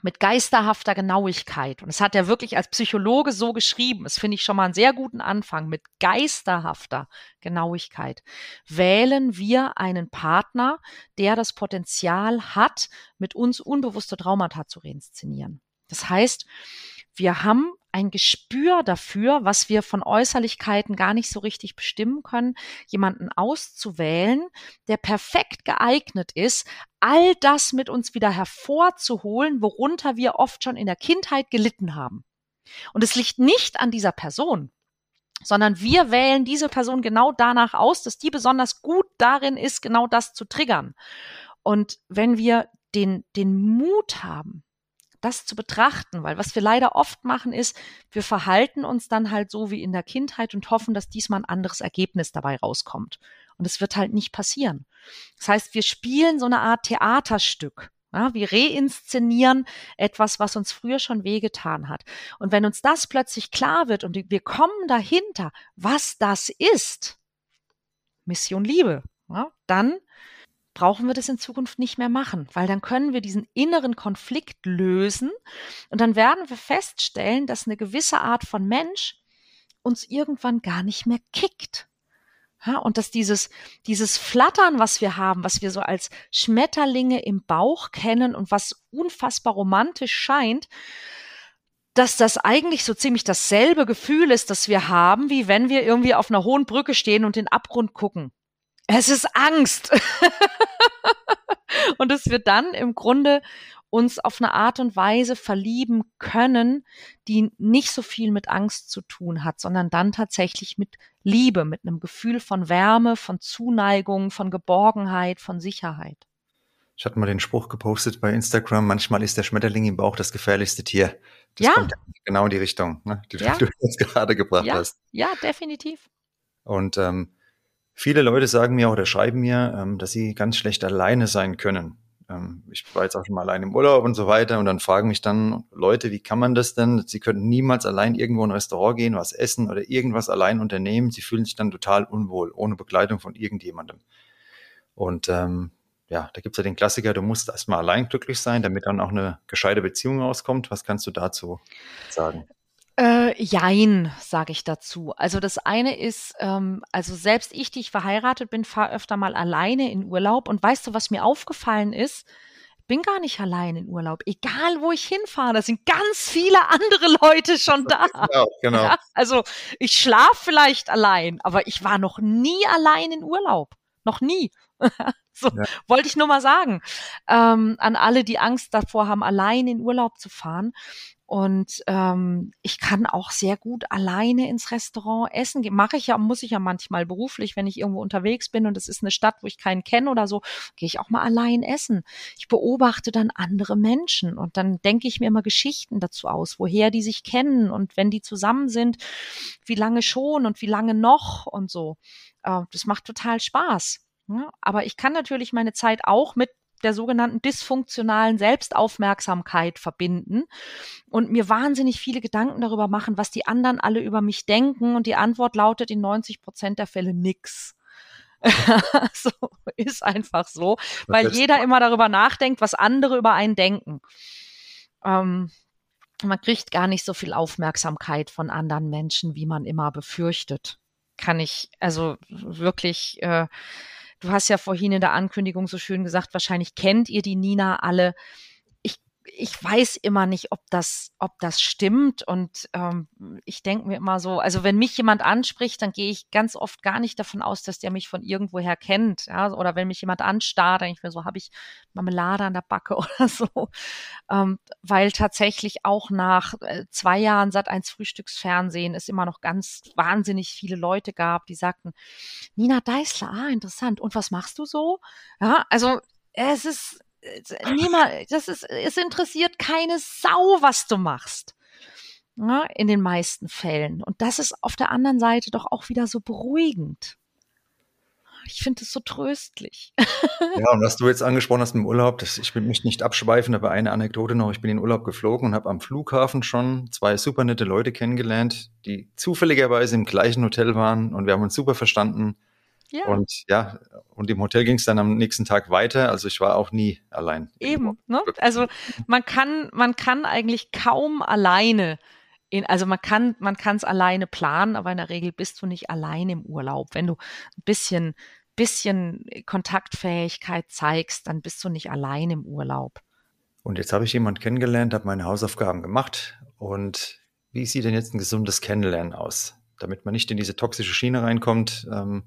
S4: mit geisterhafter Genauigkeit. Und das hat er wirklich als Psychologe so geschrieben. Das finde ich schon mal einen sehr guten Anfang. Mit geisterhafter Genauigkeit wählen wir einen Partner, der das Potenzial hat, mit uns unbewusste Traumata zu reinszenieren. Das heißt, wir haben ein Gespür dafür, was wir von Äußerlichkeiten gar nicht so richtig bestimmen können, jemanden auszuwählen, der perfekt geeignet ist, all das mit uns wieder hervorzuholen, worunter wir oft schon in der Kindheit gelitten haben. Und es liegt nicht an dieser Person, sondern wir wählen diese Person genau danach aus, dass die besonders gut darin ist, genau das zu triggern. Und wenn wir den, den Mut haben, das zu betrachten, weil was wir leider oft machen ist, wir verhalten uns dann halt so wie in der Kindheit und hoffen, dass diesmal ein anderes Ergebnis dabei rauskommt. Und es wird halt nicht passieren. Das heißt, wir spielen so eine Art Theaterstück. Ja, wir reinszenieren etwas, was uns früher schon wehgetan hat. Und wenn uns das plötzlich klar wird und wir kommen dahinter, was das ist, Mission Liebe, ja, dann brauchen wir das in Zukunft nicht mehr machen, weil dann können wir diesen inneren Konflikt lösen und dann werden wir feststellen, dass eine gewisse Art von Mensch uns irgendwann gar nicht mehr kickt. Ja, und dass dieses, dieses Flattern, was wir haben, was wir so als Schmetterlinge im Bauch kennen und was unfassbar romantisch scheint, dass das eigentlich so ziemlich dasselbe Gefühl ist, das wir haben, wie wenn wir irgendwie auf einer hohen Brücke stehen und den Abgrund gucken. Es ist Angst. und dass wir dann im Grunde uns auf eine Art und Weise verlieben können, die nicht so viel mit Angst zu tun hat, sondern dann tatsächlich mit Liebe, mit einem Gefühl von Wärme, von Zuneigung, von Geborgenheit, von Sicherheit.
S1: Ich hatte mal den Spruch gepostet bei Instagram, manchmal ist der Schmetterling im Bauch das gefährlichste Tier. Das
S4: ja.
S1: kommt genau in die Richtung, ne, die
S4: ja.
S1: du jetzt gerade gebracht
S4: ja.
S1: hast.
S4: Ja, definitiv.
S1: Und ähm, Viele Leute sagen mir oder schreiben mir, ähm, dass sie ganz schlecht alleine sein können. Ähm, ich war jetzt auch schon mal allein im Urlaub und so weiter und dann fragen mich dann Leute, wie kann man das denn? Sie könnten niemals allein irgendwo in ein Restaurant gehen, was essen oder irgendwas allein unternehmen. Sie fühlen sich dann total unwohl, ohne Begleitung von irgendjemandem. Und ähm, ja, da gibt's ja den Klassiker, du musst erstmal allein glücklich sein, damit dann auch eine gescheite Beziehung rauskommt. Was kannst du dazu sagen?
S4: Äh, jein, sage ich dazu. Also das eine ist, ähm, also selbst ich, die ich verheiratet bin, fahre öfter mal alleine in Urlaub. Und weißt du, was mir aufgefallen ist? bin gar nicht allein in Urlaub. Egal, wo ich hinfahre, da sind ganz viele andere Leute schon da.
S1: Genau, genau. Ja,
S4: also ich schlafe vielleicht allein, aber ich war noch nie allein in Urlaub. Noch nie. so, ja. wollte ich nur mal sagen. Ähm, an alle, die Angst davor haben, allein in Urlaub zu fahren. Und ähm, ich kann auch sehr gut alleine ins Restaurant essen. Mache ich ja, muss ich ja manchmal beruflich, wenn ich irgendwo unterwegs bin und es ist eine Stadt, wo ich keinen kenne oder so, gehe ich auch mal allein essen. Ich beobachte dann andere Menschen und dann denke ich mir immer Geschichten dazu aus, woher die sich kennen und wenn die zusammen sind, wie lange schon und wie lange noch und so. Äh, das macht total Spaß. Ja, aber ich kann natürlich meine Zeit auch mit der sogenannten dysfunktionalen Selbstaufmerksamkeit verbinden und mir wahnsinnig viele Gedanken darüber machen, was die anderen alle über mich denken. Und die Antwort lautet in 90 Prozent der Fälle nix. so ist einfach so, weil jeder immer darüber nachdenkt, was andere über einen denken. Ähm, man kriegt gar nicht so viel Aufmerksamkeit von anderen Menschen, wie man immer befürchtet. Kann ich also wirklich äh, Du hast ja vorhin in der Ankündigung so schön gesagt, wahrscheinlich kennt ihr die Nina alle. Ich, weiß immer nicht, ob das, ob das stimmt. Und ähm, ich denke mir immer so, also wenn mich jemand anspricht, dann gehe ich ganz oft gar nicht davon aus, dass der mich von irgendwoher kennt. Ja? Oder wenn mich jemand anstarrt, denke ich mir so, habe ich Marmelade an der Backe oder so. Ähm, weil tatsächlich auch nach äh, zwei Jahren seit eins Frühstücksfernsehen es immer noch ganz wahnsinnig viele Leute gab, die sagten, Nina Deißler, ah, interessant. Und was machst du so? Ja, also es ist niemand, das ist, es interessiert keine Sau, was du machst. Ja, in den meisten Fällen. Und das ist auf der anderen Seite doch auch wieder so beruhigend. Ich finde es so tröstlich.
S1: Ja, und was du jetzt angesprochen hast dem Urlaub, das, ich will mich nicht abschweifen, aber eine Anekdote noch. Ich bin in Urlaub geflogen und habe am Flughafen schon zwei super nette Leute kennengelernt, die zufälligerweise im gleichen Hotel waren und wir haben uns super verstanden. Ja. Und ja, und im Hotel ging es dann am nächsten Tag weiter. Also ich war auch nie allein.
S4: Eben, ne? Also man kann, man kann eigentlich kaum alleine in, also man kann, man kann es alleine planen, aber in der Regel bist du nicht allein im Urlaub. Wenn du ein bisschen, bisschen Kontaktfähigkeit zeigst, dann bist du nicht allein im Urlaub.
S1: Und jetzt habe ich jemanden kennengelernt, habe meine Hausaufgaben gemacht. Und wie sieht denn jetzt ein gesundes Kennenlernen aus? Damit man nicht in diese toxische Schiene reinkommt, ähm,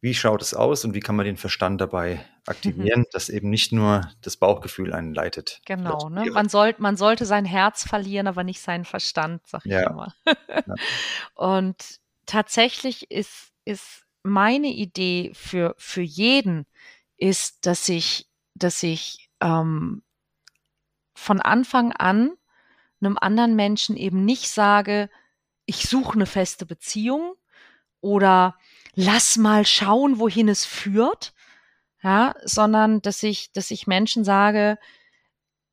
S1: wie schaut es aus und wie kann man den Verstand dabei aktivieren, mhm. dass eben nicht nur das Bauchgefühl einen leitet.
S4: Genau, ne? man, soll, man sollte sein Herz verlieren, aber nicht seinen Verstand, sag ich ja. immer. ja. Und tatsächlich ist, ist meine Idee für, für jeden, ist, dass ich, dass ich ähm, von Anfang an einem anderen Menschen eben nicht sage, ich suche eine feste Beziehung oder lass mal schauen, wohin es führt, ja, sondern dass ich, dass ich Menschen sage,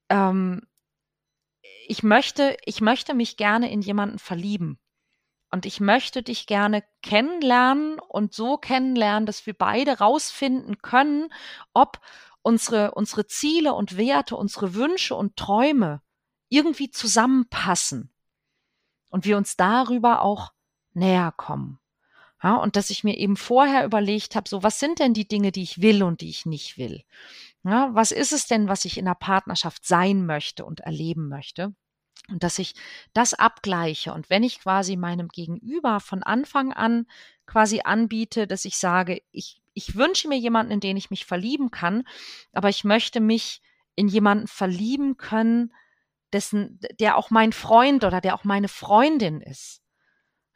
S4: ähm, ich möchte, ich möchte mich gerne in jemanden verlieben. Und ich möchte dich gerne kennenlernen und so kennenlernen, dass wir beide rausfinden können, ob unsere, unsere Ziele und Werte, unsere Wünsche und Träume irgendwie zusammenpassen und wir uns darüber auch näher kommen. Ja, und dass ich mir eben vorher überlegt habe, so was sind denn die Dinge, die ich will und die ich nicht will? Ja, was ist es denn, was ich in der Partnerschaft sein möchte und erleben möchte? Und dass ich das abgleiche und wenn ich quasi meinem Gegenüber von Anfang an quasi anbiete, dass ich sage, ich, ich wünsche mir jemanden, in den ich mich verlieben kann, aber ich möchte mich in jemanden verlieben können, dessen, der auch mein Freund oder der auch meine Freundin ist.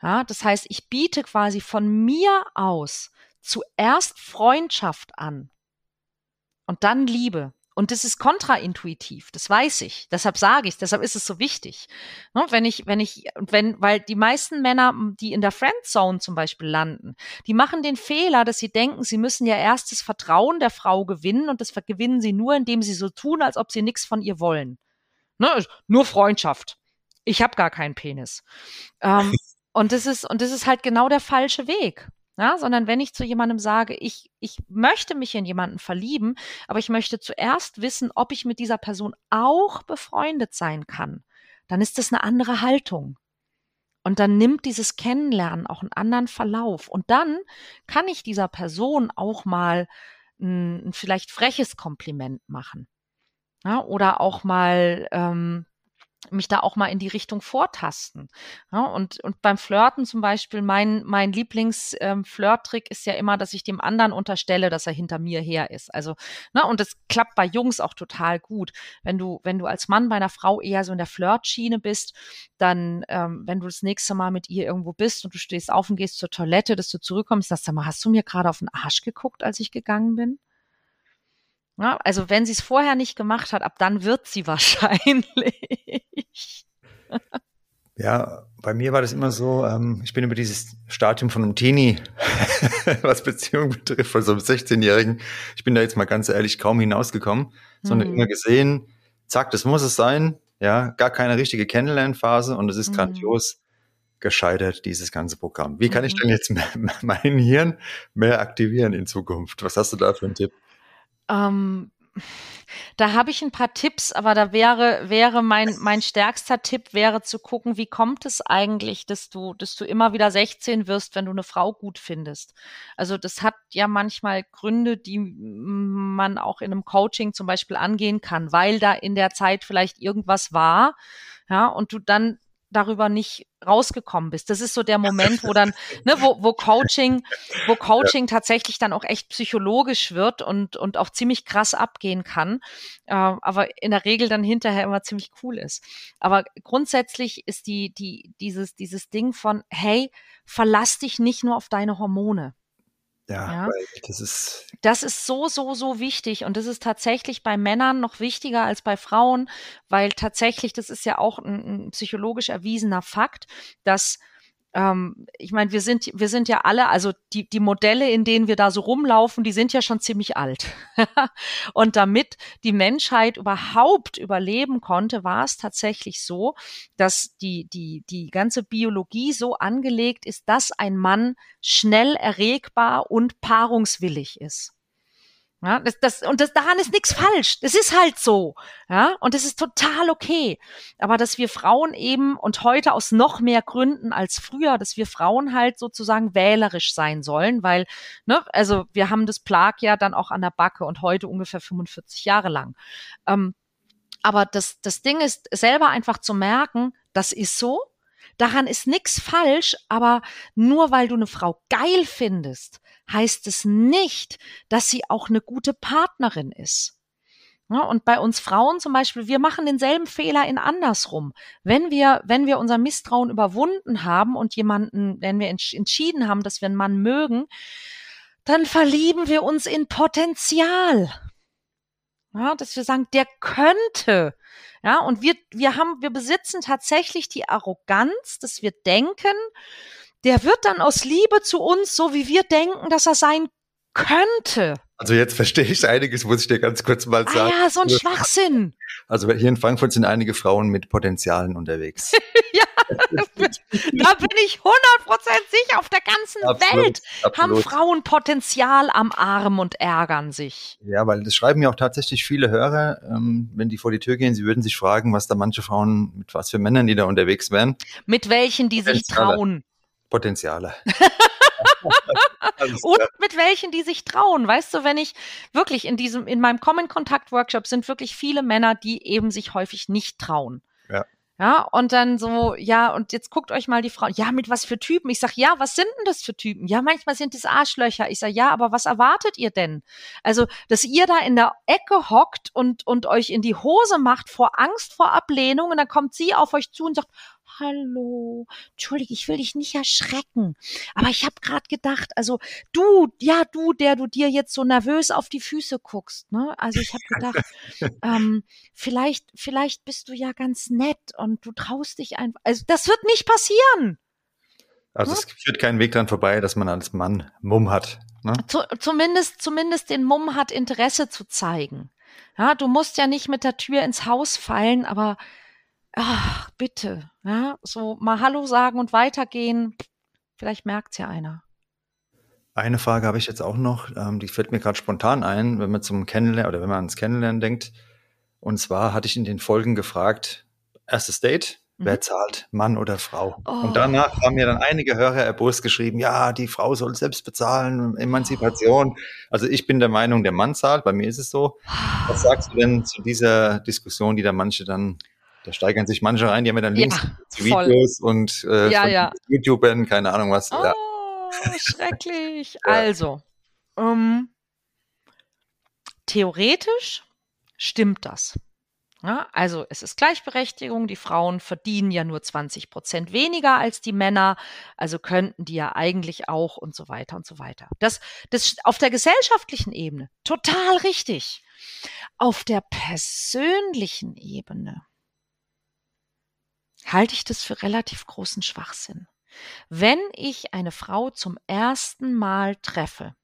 S4: Ja, das heißt, ich biete quasi von mir aus zuerst Freundschaft an und dann Liebe. Und das ist kontraintuitiv, das weiß ich. Deshalb sage ich, deshalb ist es so wichtig. Ne, wenn ich, wenn ich, wenn, weil die meisten Männer, die in der Friendzone zum Beispiel landen, die machen den Fehler, dass sie denken, sie müssen ja erst das Vertrauen der Frau gewinnen und das gewinnen sie nur, indem sie so tun, als ob sie nichts von ihr wollen. Ne, nur Freundschaft. Ich habe gar keinen Penis. Ähm, Und das ist, und das ist halt genau der falsche Weg. Ja, sondern wenn ich zu jemandem sage, ich, ich möchte mich in jemanden verlieben, aber ich möchte zuerst wissen, ob ich mit dieser Person auch befreundet sein kann, dann ist das eine andere Haltung. Und dann nimmt dieses Kennenlernen auch einen anderen Verlauf. Und dann kann ich dieser Person auch mal ein, ein vielleicht freches Kompliment machen. Ja, oder auch mal ähm, mich da auch mal in die Richtung vortasten. Ja, und, und beim Flirten zum Beispiel, mein, mein Lieblings-Flirt-Trick ähm, ist ja immer, dass ich dem anderen unterstelle, dass er hinter mir her ist. Also, ne, und das klappt bei Jungs auch total gut. Wenn du, wenn du als Mann bei einer Frau eher so in der Flirtschiene bist, dann, ähm, wenn du das nächste Mal mit ihr irgendwo bist und du stehst auf und gehst zur Toilette, dass du zurückkommst, sagst du mal, hast du mir gerade auf den Arsch geguckt, als ich gegangen bin? Ja, also wenn sie es vorher nicht gemacht hat, ab dann wird sie wahrscheinlich.
S1: Ja, bei mir war das immer so, ähm, ich bin über dieses Stadium von einem Teenie, was Beziehung betrifft, von so einem 16-Jährigen, ich bin da jetzt mal ganz ehrlich kaum hinausgekommen, sondern mhm. immer gesehen, zack, das muss es sein, ja, gar keine richtige Kennenlernphase und es ist mhm. grandios gescheitert, dieses ganze Programm. Wie kann mhm. ich denn jetzt mein Hirn mehr aktivieren in Zukunft? Was hast du da für einen Tipp?
S4: Ähm, da habe ich ein paar Tipps, aber da wäre, wäre mein, mein stärkster Tipp wäre zu gucken, wie kommt es eigentlich, dass du, dass du immer wieder 16 wirst, wenn du eine Frau gut findest. Also das hat ja manchmal Gründe, die man auch in einem Coaching zum Beispiel angehen kann, weil da in der Zeit vielleicht irgendwas war, ja, und du dann darüber nicht rausgekommen bist. Das ist so der Moment, wo dann, ne, wo, wo Coaching, wo Coaching tatsächlich dann auch echt psychologisch wird und, und auch ziemlich krass abgehen kann, äh, aber in der Regel dann hinterher immer ziemlich cool ist. Aber grundsätzlich ist die, die, dieses, dieses Ding von, hey, verlass dich nicht nur auf deine Hormone.
S1: Ja, ja. das ist.
S4: Das ist so, so, so wichtig. Und das ist tatsächlich bei Männern noch wichtiger als bei Frauen, weil tatsächlich, das ist ja auch ein, ein psychologisch erwiesener Fakt, dass ähm, ich meine, wir sind, wir sind ja alle, also die, die Modelle, in denen wir da so rumlaufen, die sind ja schon ziemlich alt. und damit die Menschheit überhaupt überleben konnte, war es tatsächlich so, dass die, die, die ganze Biologie so angelegt ist, dass ein Mann schnell erregbar und paarungswillig ist. Ja, das, das, und das, daran ist nichts falsch. Das ist halt so. Ja, und das ist total okay. Aber dass wir Frauen eben und heute aus noch mehr Gründen als früher, dass wir Frauen halt sozusagen wählerisch sein sollen, weil, ne, also wir haben das Plag ja dann auch an der Backe und heute ungefähr 45 Jahre lang. Ähm, aber das, das Ding ist, selber einfach zu merken, das ist so. Daran ist nichts falsch, aber nur weil du eine Frau geil findest, heißt es nicht, dass sie auch eine gute Partnerin ist. Ja, und bei uns Frauen zum Beispiel, wir machen denselben Fehler in andersrum. Wenn wir, wenn wir unser Misstrauen überwunden haben und jemanden, wenn wir entschieden haben, dass wir einen Mann mögen, dann verlieben wir uns in Potenzial. Ja, dass wir sagen, der könnte. Ja, und wir, wir haben, wir besitzen tatsächlich die Arroganz, dass wir denken, der wird dann aus Liebe zu uns, so wie wir denken, dass er sein könnte.
S1: Also jetzt verstehe ich einiges, muss ich dir ganz kurz mal sagen.
S4: Ah ja, so ein Schwachsinn.
S1: Also hier in Frankfurt sind einige Frauen mit Potenzialen unterwegs.
S4: ja, da bin ich 100% sicher. Auf der ganzen absolut, Welt absolut. haben Frauen Potenzial am Arm und ärgern sich.
S1: Ja, weil das schreiben ja auch tatsächlich viele Hörer, ähm, wenn die vor die Tür gehen, sie würden sich fragen, was da manche Frauen, mit was für Männern die da unterwegs wären.
S4: Mit welchen die sich trauen.
S1: Potenziale.
S4: und mit welchen, die sich trauen. Weißt du, wenn ich wirklich in diesem, in meinem Common Kontakt Workshop sind wirklich viele Männer, die eben sich häufig nicht trauen.
S1: Ja.
S4: Ja, und dann so, ja, und jetzt guckt euch mal die Frauen, ja, mit was für Typen? Ich sag, ja, was sind denn das für Typen? Ja, manchmal sind es Arschlöcher. Ich sag, ja, aber was erwartet ihr denn? Also, dass ihr da in der Ecke hockt und, und euch in die Hose macht vor Angst vor Ablehnung und dann kommt sie auf euch zu und sagt, hallo, entschuldige, ich will dich nicht erschrecken, aber ich habe gerade gedacht, also du, ja du, der du dir jetzt so nervös auf die Füße guckst, ne? Also ich habe gedacht, ähm, vielleicht, vielleicht bist du ja ganz nett und du traust dich einfach. Also das wird nicht passieren.
S1: Also es führt keinen Weg dran vorbei, dass man als Mann Mumm hat. Ne?
S4: Zu, zumindest, zumindest den Mumm hat, Interesse zu zeigen. Ja, du musst ja nicht mit der Tür ins Haus fallen, aber ach, bitte, ja, so mal Hallo sagen und weitergehen. Vielleicht merkt's ja einer.
S1: Eine Frage habe ich jetzt auch noch, ähm, die fällt mir gerade spontan ein, wenn man zum Kennenlernen oder wenn man ans Kennenlernen denkt. Und zwar hatte ich in den Folgen gefragt, erstes Date, mhm. wer zahlt, Mann oder Frau? Oh. Und danach haben mir dann einige Hörer erbost geschrieben, ja, die Frau soll selbst bezahlen, Emanzipation. Oh. Also ich bin der Meinung, der Mann zahlt, bei mir ist es so. Was sagst du denn zu dieser Diskussion, die da manche dann da steigern sich manche rein, die haben ja dann Links ja, zu Videos und äh,
S4: ja, ja.
S1: YouTubern, keine Ahnung was.
S4: Oh,
S1: ja.
S4: schrecklich. Also, ähm, theoretisch stimmt das. Ja, also es ist Gleichberechtigung, die Frauen verdienen ja nur 20 Prozent weniger als die Männer, also könnten die ja eigentlich auch und so weiter und so weiter. Das, das auf der gesellschaftlichen Ebene total richtig. Auf der persönlichen Ebene halte ich das für relativ großen Schwachsinn. Wenn ich eine Frau zum ersten Mal treffe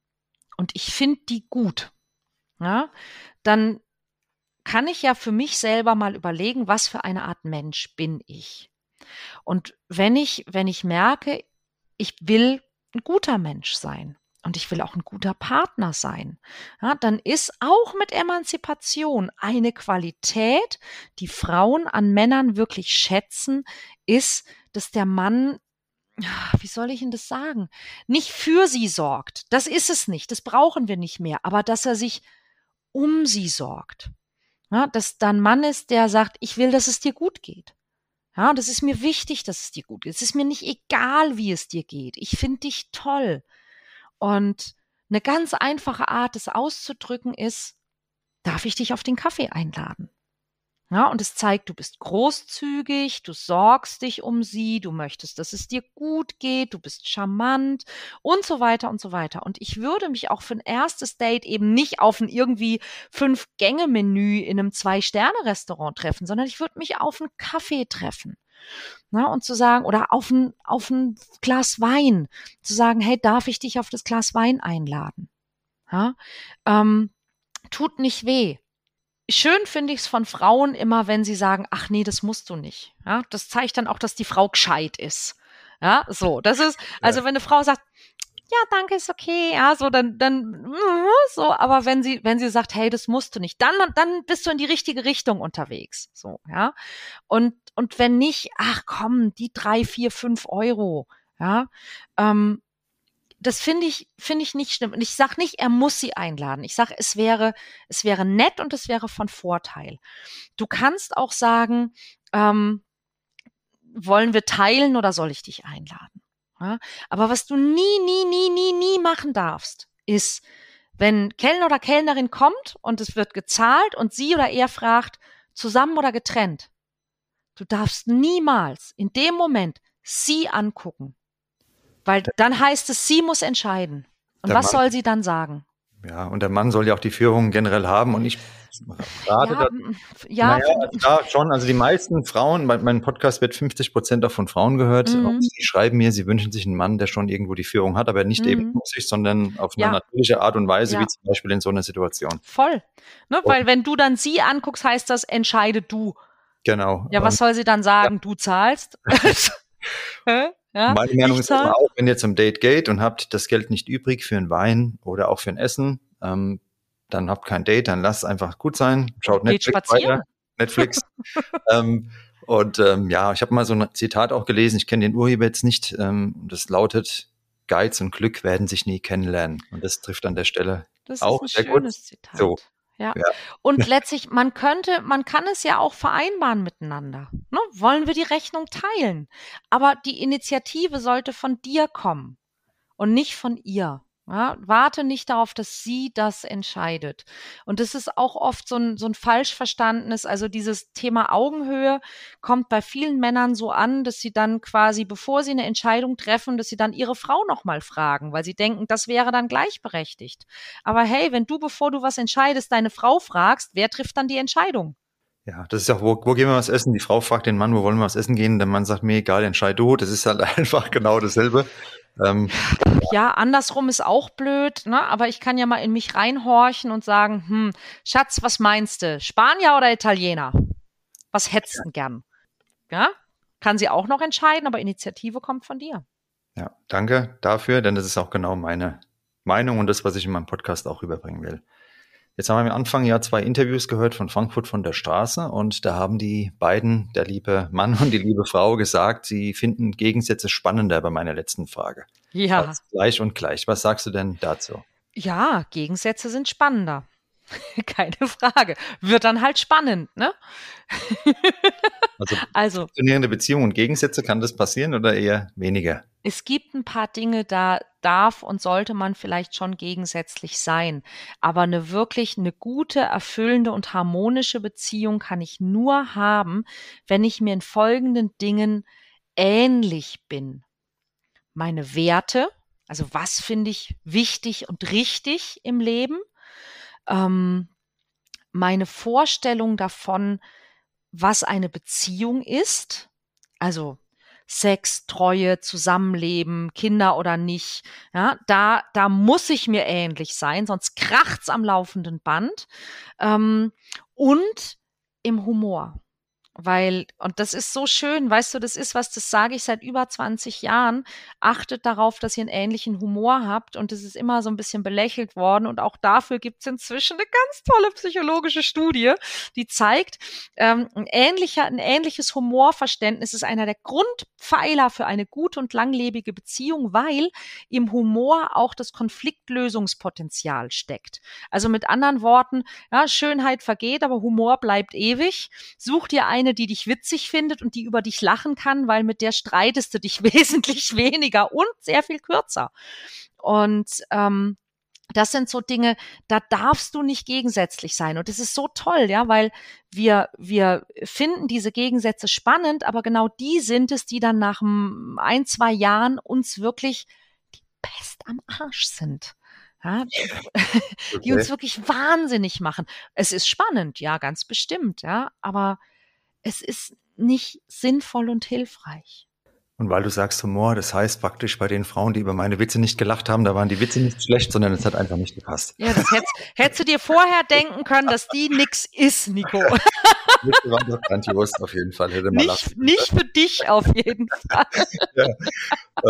S4: und ich finde die gut, ja, dann kann ich ja für mich selber mal überlegen, was für eine Art Mensch bin ich. Und wenn ich, wenn ich merke, ich will ein guter Mensch sein, und ich will auch ein guter Partner sein, ja, dann ist auch mit Emanzipation eine Qualität, die Frauen an Männern wirklich schätzen, ist, dass der Mann wie soll ich Ihnen das sagen? Nicht für sie sorgt. Das ist es nicht. Das brauchen wir nicht mehr. Aber dass er sich um sie sorgt. Ja, dass da ein Mann ist, der sagt, ich will, dass es dir gut geht. Ja, das ist mir wichtig, dass es dir gut geht. Es ist mir nicht egal, wie es dir geht. Ich finde dich toll. Und eine ganz einfache Art, es auszudrücken, ist, darf ich dich auf den Kaffee einladen? Ja, und es zeigt, du bist großzügig, du sorgst dich um sie, du möchtest, dass es dir gut geht, du bist charmant und so weiter und so weiter. Und ich würde mich auch für ein erstes Date eben nicht auf ein irgendwie Fünf-Gänge-Menü in einem Zwei-Sterne-Restaurant treffen, sondern ich würde mich auf einen Kaffee treffen. Na, und zu sagen, oder auf ein, auf ein Glas Wein, zu sagen, hey, darf ich dich auf das Glas Wein einladen? Ja, ähm, tut nicht weh schön finde ich es von Frauen immer, wenn sie sagen, ach nee, das musst du nicht. Ja, das zeigt dann auch, dass die Frau gescheit ist. Ja, so, das ist, also wenn eine Frau sagt, ja, danke, ist okay, ja, so, dann, dann, so, aber wenn sie, wenn sie sagt, hey, das musst du nicht, dann, dann bist du in die richtige Richtung unterwegs, so, ja. Und, und wenn nicht, ach komm, die drei, vier, fünf Euro, ja, ähm, das finde ich, finde ich nicht schlimm. Und ich sage nicht, er muss sie einladen. Ich sage, es wäre, es wäre nett und es wäre von Vorteil. Du kannst auch sagen, ähm, wollen wir teilen oder soll ich dich einladen? Ja? Aber was du nie, nie, nie, nie, nie machen darfst, ist, wenn Kellner oder Kellnerin kommt und es wird gezahlt und sie oder er fragt, zusammen oder getrennt. Du darfst niemals in dem Moment sie angucken weil dann heißt es, sie muss entscheiden. Und was Mann, soll sie dann sagen?
S1: Ja, und der Mann soll ja auch die Führung generell haben. Und ich rate ja, da, ja, naja, da schon. Also die meisten Frauen, mein, mein Podcast wird 50 Prozent auch von Frauen gehört. Mhm. Sie schreiben mir, sie wünschen sich einen Mann, der schon irgendwo die Führung hat, aber nicht mhm. eben sich, sondern auf eine ja. natürliche Art und Weise, ja. wie zum Beispiel in so einer Situation.
S4: Voll. Ne, weil wenn du dann sie anguckst, heißt das, entscheide du.
S1: Genau.
S4: Ja, was soll sie dann sagen? Du zahlst?
S1: Ja, Meine Meinung ist auch, wenn ihr zum Date geht und habt das Geld nicht übrig für einen Wein oder auch für ein Essen, ähm, dann habt kein Date, dann lasst es einfach gut sein, schaut Geht Netflix weiter, Netflix. ähm, und ähm, ja, ich habe mal so ein Zitat auch gelesen, ich kenne den Urheber jetzt nicht, ähm, das lautet, Geiz und Glück werden sich nie kennenlernen. Und das trifft an der Stelle
S4: das
S1: auch
S4: ist ein sehr schönes gut. Zitat. So. Ja. ja. Und letztlich, man könnte, man kann es ja auch vereinbaren miteinander. Ne? Wollen wir die Rechnung teilen? Aber die Initiative sollte von dir kommen und nicht von ihr. Ja, warte nicht darauf, dass sie das entscheidet. Und das ist auch oft so ein, so ein falsch verstandenes, also dieses Thema Augenhöhe kommt bei vielen Männern so an, dass sie dann quasi, bevor sie eine Entscheidung treffen, dass sie dann ihre Frau nochmal fragen, weil sie denken, das wäre dann gleichberechtigt. Aber hey, wenn du, bevor du was entscheidest, deine Frau fragst, wer trifft dann die Entscheidung?
S1: Ja, das ist ja, wo, wo gehen wir was essen? Die Frau fragt den Mann, wo wollen wir was essen gehen? Der Mann sagt mir, egal, entscheid du. Das ist halt einfach genau dasselbe.
S4: Ähm, ja, andersrum ist auch blöd, ne? aber ich kann ja mal in mich reinhorchen und sagen, hm, Schatz, was meinst du? Spanier oder Italiener? Was hättest du gern? Ja, kann sie auch noch entscheiden, aber Initiative kommt von dir.
S1: Ja, danke dafür, denn das ist auch genau meine Meinung und das, was ich in meinem Podcast auch rüberbringen will. Jetzt haben wir am Anfang ja zwei Interviews gehört von Frankfurt von der Straße und da haben die beiden, der liebe Mann und die liebe Frau, gesagt, sie finden Gegensätze spannender bei meiner letzten Frage.
S4: Ja. Als
S1: gleich und gleich. Was sagst du denn dazu?
S4: Ja, Gegensätze sind spannender. Keine Frage. Wird dann halt spannend, ne?
S1: also, also funktionierende Beziehungen und Gegensätze, kann das passieren oder eher weniger?
S4: Es gibt ein paar Dinge, da darf und sollte man vielleicht schon gegensätzlich sein. Aber eine wirklich eine gute, erfüllende und harmonische Beziehung kann ich nur haben, wenn ich mir in folgenden Dingen ähnlich bin. Meine Werte, also was finde ich wichtig und richtig im Leben, ähm, meine Vorstellung davon, was eine Beziehung ist, also Sex, Treue, Zusammenleben, Kinder oder nicht, ja, da, da muss ich mir ähnlich sein, sonst kracht's am laufenden Band. Ähm, und im Humor. Weil, und das ist so schön, weißt du, das ist was, das sage ich seit über 20 Jahren. Achtet darauf, dass ihr einen ähnlichen Humor habt. Und es ist immer so ein bisschen belächelt worden. Und auch dafür gibt es inzwischen eine ganz tolle psychologische Studie, die zeigt, ähm, ein, ähnlicher, ein ähnliches Humorverständnis ist einer der Grundpfeiler für eine gute und langlebige Beziehung, weil im Humor auch das Konfliktlösungspotenzial steckt. Also mit anderen Worten, ja, Schönheit vergeht, aber Humor bleibt ewig. Such dir eine, die dich witzig findet und die über dich lachen kann, weil mit der streitest du dich wesentlich weniger und sehr viel kürzer. Und ähm, das sind so Dinge, da darfst du nicht gegensätzlich sein. Und das ist so toll, ja, weil wir, wir finden diese Gegensätze spannend, aber genau die sind es, die dann nach ein, zwei Jahren uns wirklich die Pest am Arsch sind. Ja, die uns wirklich wahnsinnig machen. Es ist spannend, ja, ganz bestimmt, ja, aber es ist nicht sinnvoll und hilfreich.
S1: Und weil du sagst Humor, das heißt praktisch bei den Frauen, die über meine Witze nicht gelacht haben, da waren die Witze nicht schlecht, sondern es hat einfach nicht gepasst.
S4: Ja, das hättest, hättest du dir vorher denken können, dass die nix ist, Nico.
S1: Witze waren doch grandios auf jeden Fall. Hätte
S4: nicht, nicht für dich auf jeden Fall.
S1: ja.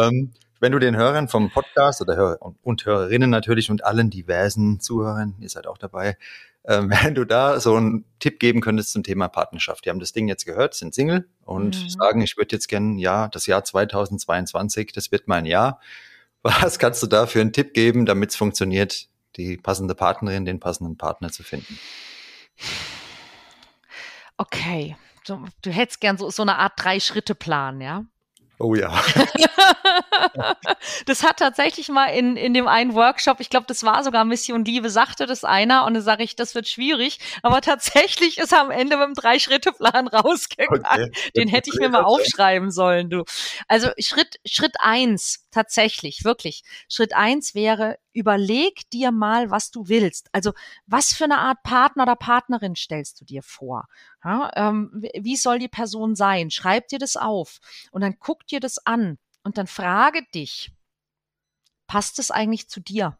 S1: ähm, wenn du den Hörern vom Podcast oder Hörer und Hörerinnen natürlich und allen diversen Zuhörern, ihr seid auch dabei, äh, wenn du da so einen Tipp geben könntest zum Thema Partnerschaft. Die haben das Ding jetzt gehört, sind Single und mhm. sagen, ich würde jetzt gerne, ja, das Jahr 2022, das wird mein Jahr. Was kannst du da für einen Tipp geben, damit es funktioniert, die passende Partnerin, den passenden Partner zu finden?
S4: Okay, du, du hättest gern so, so eine Art Drei-Schritte-Plan, ja?
S1: Oh ja.
S4: das hat tatsächlich mal in, in dem einen Workshop, ich glaube, das war sogar Mission Liebe, sagte das einer und dann sage ich, das wird schwierig. Aber tatsächlich ist er am Ende mit dem Drei-Schritte-Plan rausgegangen. Okay. Den hätte ich mir mal aufschreiben sollen, du. Also Schritt, Schritt eins, tatsächlich, wirklich. Schritt eins wäre, überleg dir mal, was du willst. Also was für eine Art Partner oder Partnerin stellst du dir vor? Ja, ähm, wie soll die Person sein? Schreib dir das auf und dann guck dir das an und dann frage dich, passt es eigentlich zu dir?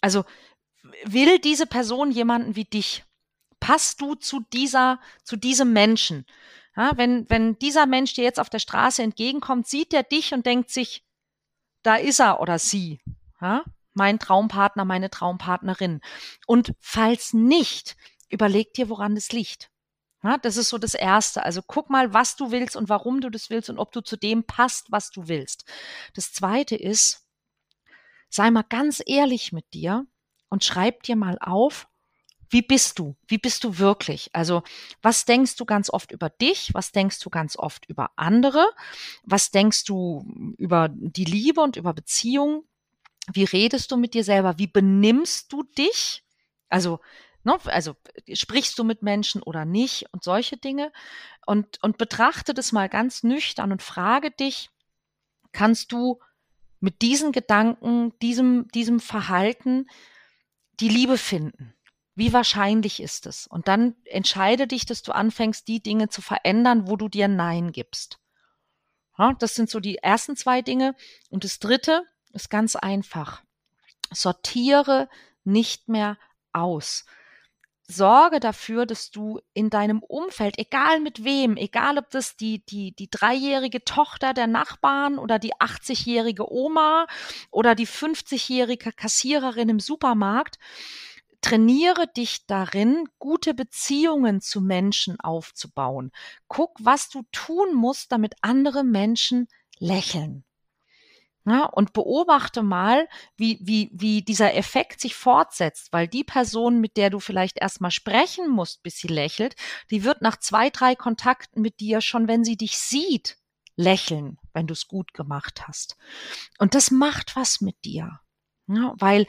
S4: Also will diese Person jemanden wie dich? Passt du zu dieser, zu diesem Menschen? Ja, wenn, wenn dieser Mensch dir jetzt auf der Straße entgegenkommt, sieht er dich und denkt sich, da ist er oder sie. Ja? mein Traumpartner, meine Traumpartnerin. Und falls nicht, überleg dir, woran das liegt. Ja, das ist so das Erste. Also guck mal, was du willst und warum du das willst und ob du zu dem passt, was du willst. Das Zweite ist, sei mal ganz ehrlich mit dir und schreib dir mal auf, wie bist du? Wie bist du wirklich? Also, was denkst du ganz oft über dich? Was denkst du ganz oft über andere? Was denkst du über die Liebe und über Beziehungen? Wie redest du mit dir selber? Wie benimmst du dich? Also, ne, also sprichst du mit Menschen oder nicht und solche Dinge. Und, und betrachte das mal ganz nüchtern und frage dich, kannst du mit diesen Gedanken, diesem, diesem Verhalten die Liebe finden? Wie wahrscheinlich ist es? Und dann entscheide dich, dass du anfängst, die Dinge zu verändern, wo du dir Nein gibst. Ja, das sind so die ersten zwei Dinge. Und das dritte, ist ganz einfach. Sortiere nicht mehr aus. Sorge dafür, dass du in deinem Umfeld, egal mit wem, egal ob das die, die, die dreijährige Tochter der Nachbarn oder die 80-jährige Oma oder die 50-jährige Kassiererin im Supermarkt, trainiere dich darin, gute Beziehungen zu Menschen aufzubauen. Guck, was du tun musst, damit andere Menschen lächeln. Ja, und beobachte mal, wie, wie, wie dieser Effekt sich fortsetzt, weil die Person, mit der du vielleicht erstmal sprechen musst, bis sie lächelt, die wird nach zwei, drei Kontakten mit dir schon, wenn sie dich sieht, lächeln, wenn du es gut gemacht hast. Und das macht was mit dir. Ja, weil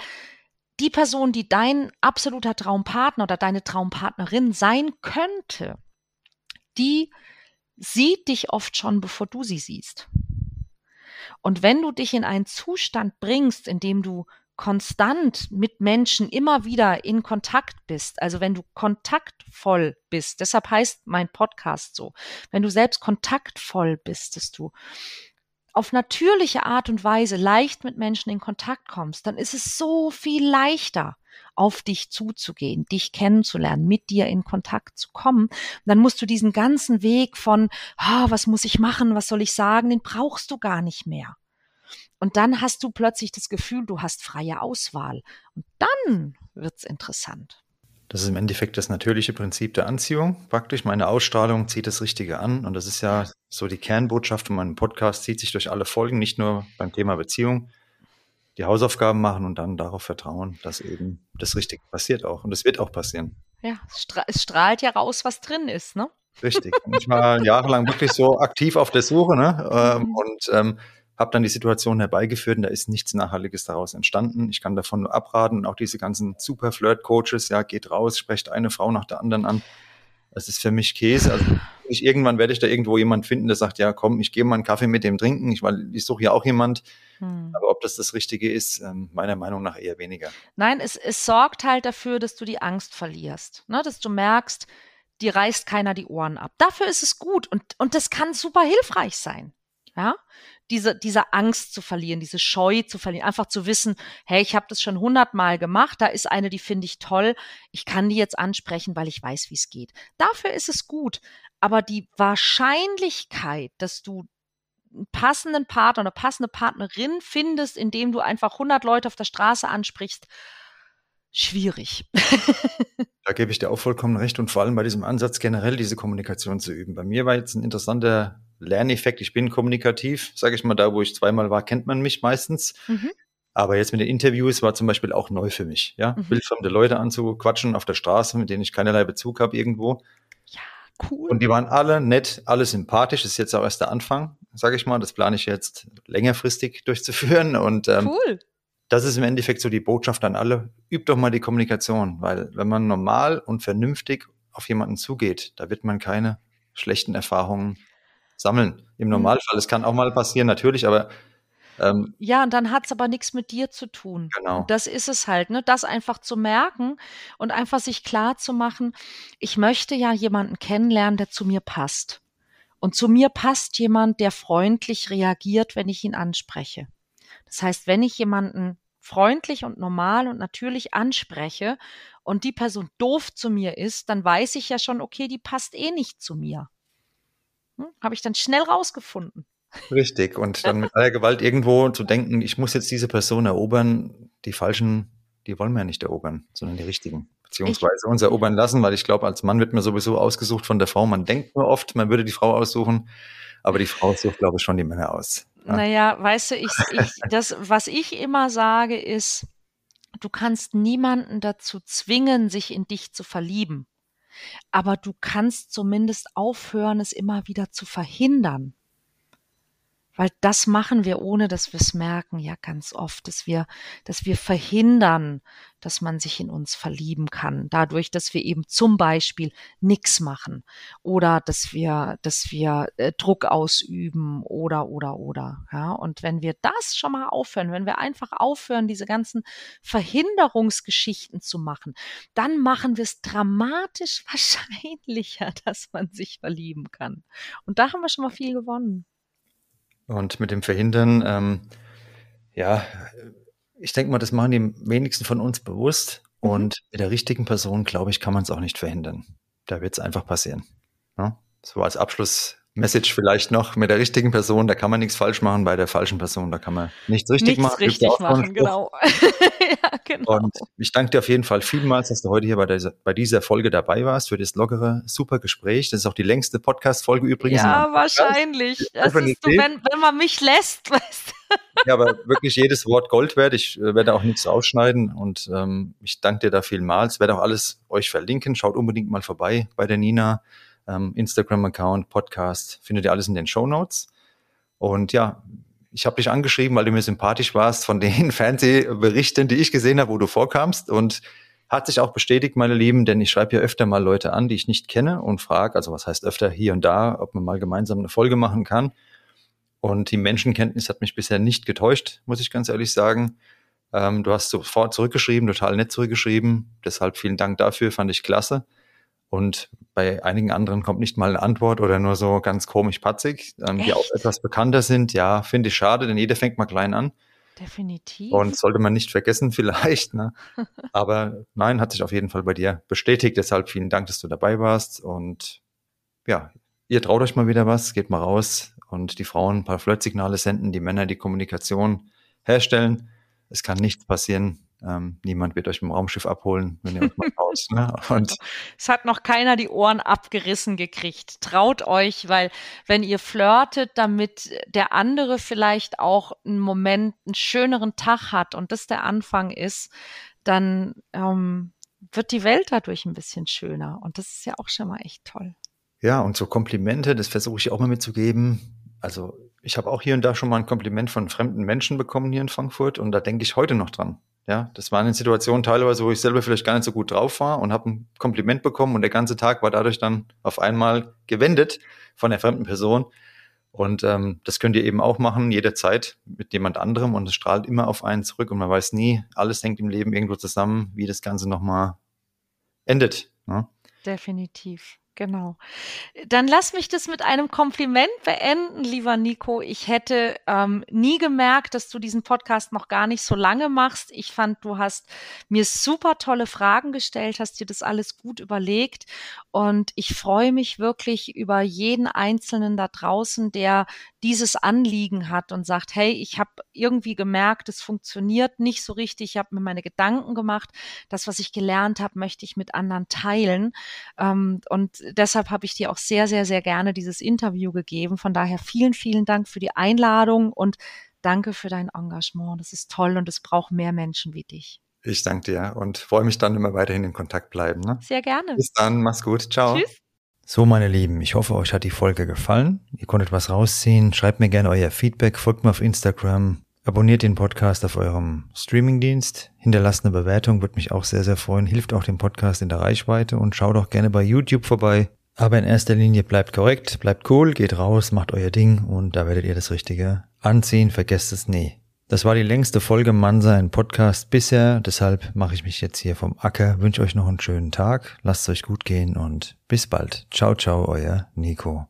S4: die Person, die dein absoluter Traumpartner oder deine Traumpartnerin sein könnte, die sieht dich oft schon, bevor du sie siehst. Und wenn du dich in einen Zustand bringst, in dem du konstant mit Menschen immer wieder in Kontakt bist, also wenn du kontaktvoll bist, deshalb heißt mein Podcast so, wenn du selbst kontaktvoll bist, dass du auf natürliche Art und Weise leicht mit Menschen in Kontakt kommst, dann ist es so viel leichter, auf dich zuzugehen, dich kennenzulernen, mit dir in Kontakt zu kommen. dann musst du diesen ganzen Weg von, oh, was muss ich machen, was soll ich sagen, den brauchst du gar nicht mehr. Und dann hast du plötzlich das Gefühl, du hast freie Auswahl. Und dann wird's interessant.
S1: Das ist im Endeffekt das natürliche Prinzip der Anziehung. Praktisch meine Ausstrahlung zieht das Richtige an. Und das ist ja so die Kernbotschaft von meinem Podcast, zieht sich durch alle Folgen, nicht nur beim Thema Beziehung. Die Hausaufgaben machen und dann darauf vertrauen, dass eben das Richtige passiert auch. Und es wird auch passieren.
S4: Ja, es strahlt ja raus, was drin ist, ne?
S1: Richtig. Und ich war jahrelang wirklich so aktiv auf der Suche, ne? Ähm, mhm. Und ähm, habe dann die Situation herbeigeführt und da ist nichts Nachhaltiges daraus entstanden. Ich kann davon nur abraten und auch diese ganzen super Flirt-Coaches, ja, geht raus, sprecht eine Frau nach der anderen an. Das ist für mich Käse. Also ich, irgendwann werde ich da irgendwo jemand finden, der sagt, ja, komm, ich gehe mal einen Kaffee mit dem trinken, ich, weil ich suche ja auch jemand. Hm. Aber ob das das Richtige ist, ähm, meiner Meinung nach eher weniger.
S4: Nein, es, es sorgt halt dafür, dass du die Angst verlierst, ne? dass du merkst, die reißt keiner die Ohren ab. Dafür ist es gut und, und das kann super hilfreich sein. Ja, diese, diese Angst zu verlieren, diese Scheu zu verlieren, einfach zu wissen, hey, ich habe das schon hundertmal gemacht, da ist eine, die finde ich toll, ich kann die jetzt ansprechen, weil ich weiß, wie es geht. Dafür ist es gut. Aber die Wahrscheinlichkeit, dass du einen passenden Partner oder passende Partnerin findest, indem du einfach 100 Leute auf der Straße ansprichst, schwierig.
S1: da gebe ich dir auch vollkommen recht und vor allem bei diesem Ansatz generell diese Kommunikation zu üben. Bei mir war jetzt ein interessanter Lerneffekt. Ich bin kommunikativ, sage ich mal, da wo ich zweimal war, kennt man mich meistens. Mhm. Aber jetzt mit den Interviews war zum Beispiel auch neu für mich, ja, mhm. wildfremde Leute anzuquatschen auf der Straße, mit denen ich keinerlei Bezug habe irgendwo.
S4: Ja, cool.
S1: Und die waren alle nett, alle sympathisch. Das ist jetzt auch erst der Anfang, sage ich mal. Das plane ich jetzt längerfristig durchzuführen. Und ähm, cool. Das ist im Endeffekt so die Botschaft an alle. Übt doch mal die Kommunikation, weil wenn man normal und vernünftig auf jemanden zugeht, da wird man keine schlechten Erfahrungen sammeln. Im mhm. Normalfall. Es kann auch mal passieren, natürlich, aber
S4: ähm, ja, und dann hat es aber nichts mit dir zu tun.
S1: Genau.
S4: Das ist es halt, ne? Das einfach zu merken und einfach sich klar zu machen, ich möchte ja jemanden kennenlernen, der zu mir passt. Und zu mir passt jemand, der freundlich reagiert, wenn ich ihn anspreche. Das heißt, wenn ich jemanden freundlich und normal und natürlich anspreche und die Person doof zu mir ist, dann weiß ich ja schon, okay, die passt eh nicht zu mir. Hm? Habe ich dann schnell rausgefunden.
S1: Richtig. Und dann mit aller Gewalt irgendwo zu denken, ich muss jetzt diese Person erobern, die falschen, die wollen wir ja nicht erobern, sondern die richtigen. Beziehungsweise ich, uns erobern lassen, weil ich glaube, als Mann wird man sowieso ausgesucht von der Frau. Man denkt nur oft, man würde die Frau aussuchen, aber die Frau sucht, glaube ich, schon die Männer aus.
S4: Ja? Naja, weißt du, ich, ich, das, was ich immer sage, ist, du kannst niemanden dazu zwingen, sich in dich zu verlieben aber du kannst zumindest aufhören, es immer wieder zu verhindern. Weil das machen wir, ohne dass wir es merken, ja ganz oft, dass wir, dass wir verhindern, dass man sich in uns verlieben kann, dadurch, dass wir eben zum Beispiel nichts machen oder dass wir, dass wir äh, Druck ausüben oder oder oder. Ja, und wenn wir das schon mal aufhören, wenn wir einfach aufhören, diese ganzen Verhinderungsgeschichten zu machen, dann machen wir es dramatisch wahrscheinlicher, dass man sich verlieben kann. Und da haben wir schon mal viel gewonnen.
S1: Und mit dem Verhindern, ähm, ja, ich denke mal, das machen die wenigsten von uns bewusst. Mhm. Und mit der richtigen Person, glaube ich, kann man es auch nicht verhindern. Da wird es einfach passieren. Ja? Ne? So als Abschlussmessage vielleicht noch mit der richtigen Person, da kann man nichts falsch machen, bei der falschen Person, da kann man nichts richtig
S4: nichts
S1: machen.
S4: Richtig machen, genau.
S1: ja, genau. Und ich danke dir auf jeden Fall vielmals, dass du heute hier bei dieser, bei dieser Folge dabei warst, für das lockere, super Gespräch. Das ist auch die längste Podcast-Folge übrigens.
S4: Ja, wahrscheinlich. Das ist so, wenn, wenn man mich lässt, weißt du.
S1: Ja, aber wirklich jedes Wort Gold wert. Ich äh, werde auch nichts ausschneiden und ähm, ich danke dir da vielmals. Ich werde auch alles euch verlinken. Schaut unbedingt mal vorbei bei der Nina. Ähm, Instagram-Account, Podcast, findet ihr alles in den Show Notes. Und ja, ich habe dich angeschrieben, weil du mir sympathisch warst von den Fernsehberichten, die ich gesehen habe, wo du vorkamst. Und hat sich auch bestätigt, meine Lieben, denn ich schreibe ja öfter mal Leute an, die ich nicht kenne und frage, also was heißt öfter hier und da, ob man mal gemeinsam eine Folge machen kann. Und die Menschenkenntnis hat mich bisher nicht getäuscht, muss ich ganz ehrlich sagen. Ähm, du hast sofort zurückgeschrieben, total nett zurückgeschrieben. Deshalb vielen Dank dafür, fand ich klasse. Und bei einigen anderen kommt nicht mal eine Antwort oder nur so ganz komisch patzig, ähm, die auch etwas bekannter sind. Ja, finde ich schade, denn jeder fängt mal klein an.
S4: Definitiv.
S1: Und sollte man nicht vergessen, vielleicht. Ne? Aber nein, hat sich auf jeden Fall bei dir bestätigt. Deshalb vielen Dank, dass du dabei warst. Und ja, ihr traut euch mal wieder was, geht mal raus und die Frauen ein paar Flirtsignale senden, die Männer die Kommunikation herstellen. Es kann nichts passieren. Ähm, niemand wird euch im Raumschiff abholen, wenn ihr euch mal traut. Ne?
S4: Und es hat noch keiner die Ohren abgerissen gekriegt. Traut euch, weil wenn ihr flirtet, damit der andere vielleicht auch einen Moment, einen schöneren Tag hat und das der Anfang ist, dann ähm, wird die Welt dadurch ein bisschen schöner. Und das ist ja auch schon mal echt toll.
S1: Ja, und so Komplimente, das versuche ich auch mal mitzugeben. Also ich habe auch hier und da schon mal ein Kompliment von fremden Menschen bekommen hier in Frankfurt und da denke ich heute noch dran. Ja, das waren in Situationen teilweise, wo ich selber vielleicht gar nicht so gut drauf war und habe ein Kompliment bekommen und der ganze Tag war dadurch dann auf einmal gewendet von der fremden Person. Und ähm, das könnt ihr eben auch machen, jederzeit mit jemand anderem und es strahlt immer auf einen zurück und man weiß nie, alles hängt im Leben irgendwo zusammen, wie das Ganze nochmal endet. Ne?
S4: Definitiv. Genau. Dann lass mich das mit einem Kompliment beenden, lieber Nico. Ich hätte ähm, nie gemerkt, dass du diesen Podcast noch gar nicht so lange machst. Ich fand, du hast mir super tolle Fragen gestellt, hast dir das alles gut überlegt. Und ich freue mich wirklich über jeden Einzelnen da draußen, der dieses Anliegen hat und sagt, hey, ich habe irgendwie gemerkt, es funktioniert nicht so richtig. Ich habe mir meine Gedanken gemacht. Das, was ich gelernt habe, möchte ich mit anderen teilen. Ähm, und deshalb habe ich dir auch sehr, sehr, sehr gerne dieses Interview gegeben. Von daher vielen, vielen Dank für die Einladung und danke für dein Engagement. Das ist toll und es braucht mehr Menschen wie dich.
S1: Ich danke dir und freue mich dann immer weiterhin in Kontakt bleiben. Ne?
S4: Sehr gerne.
S1: Bis dann, mach's gut. Ciao. Tschüss. So, meine Lieben, ich hoffe, euch hat die Folge gefallen. Ihr konntet was rausziehen. Schreibt mir gerne euer Feedback, folgt mir auf Instagram, abonniert den Podcast auf eurem Streamingdienst, hinterlasst eine Bewertung, würde mich auch sehr, sehr freuen, hilft auch dem Podcast in der Reichweite und schaut auch gerne bei YouTube vorbei. Aber in erster Linie bleibt korrekt, bleibt cool, geht raus, macht euer Ding und da werdet ihr das Richtige anziehen, vergesst es nie. Das war die längste Folge Mannsein Podcast bisher, deshalb mache ich mich jetzt hier vom Acker, wünsche euch noch einen schönen Tag, lasst es euch gut gehen und bis bald. Ciao, ciao, euer Nico.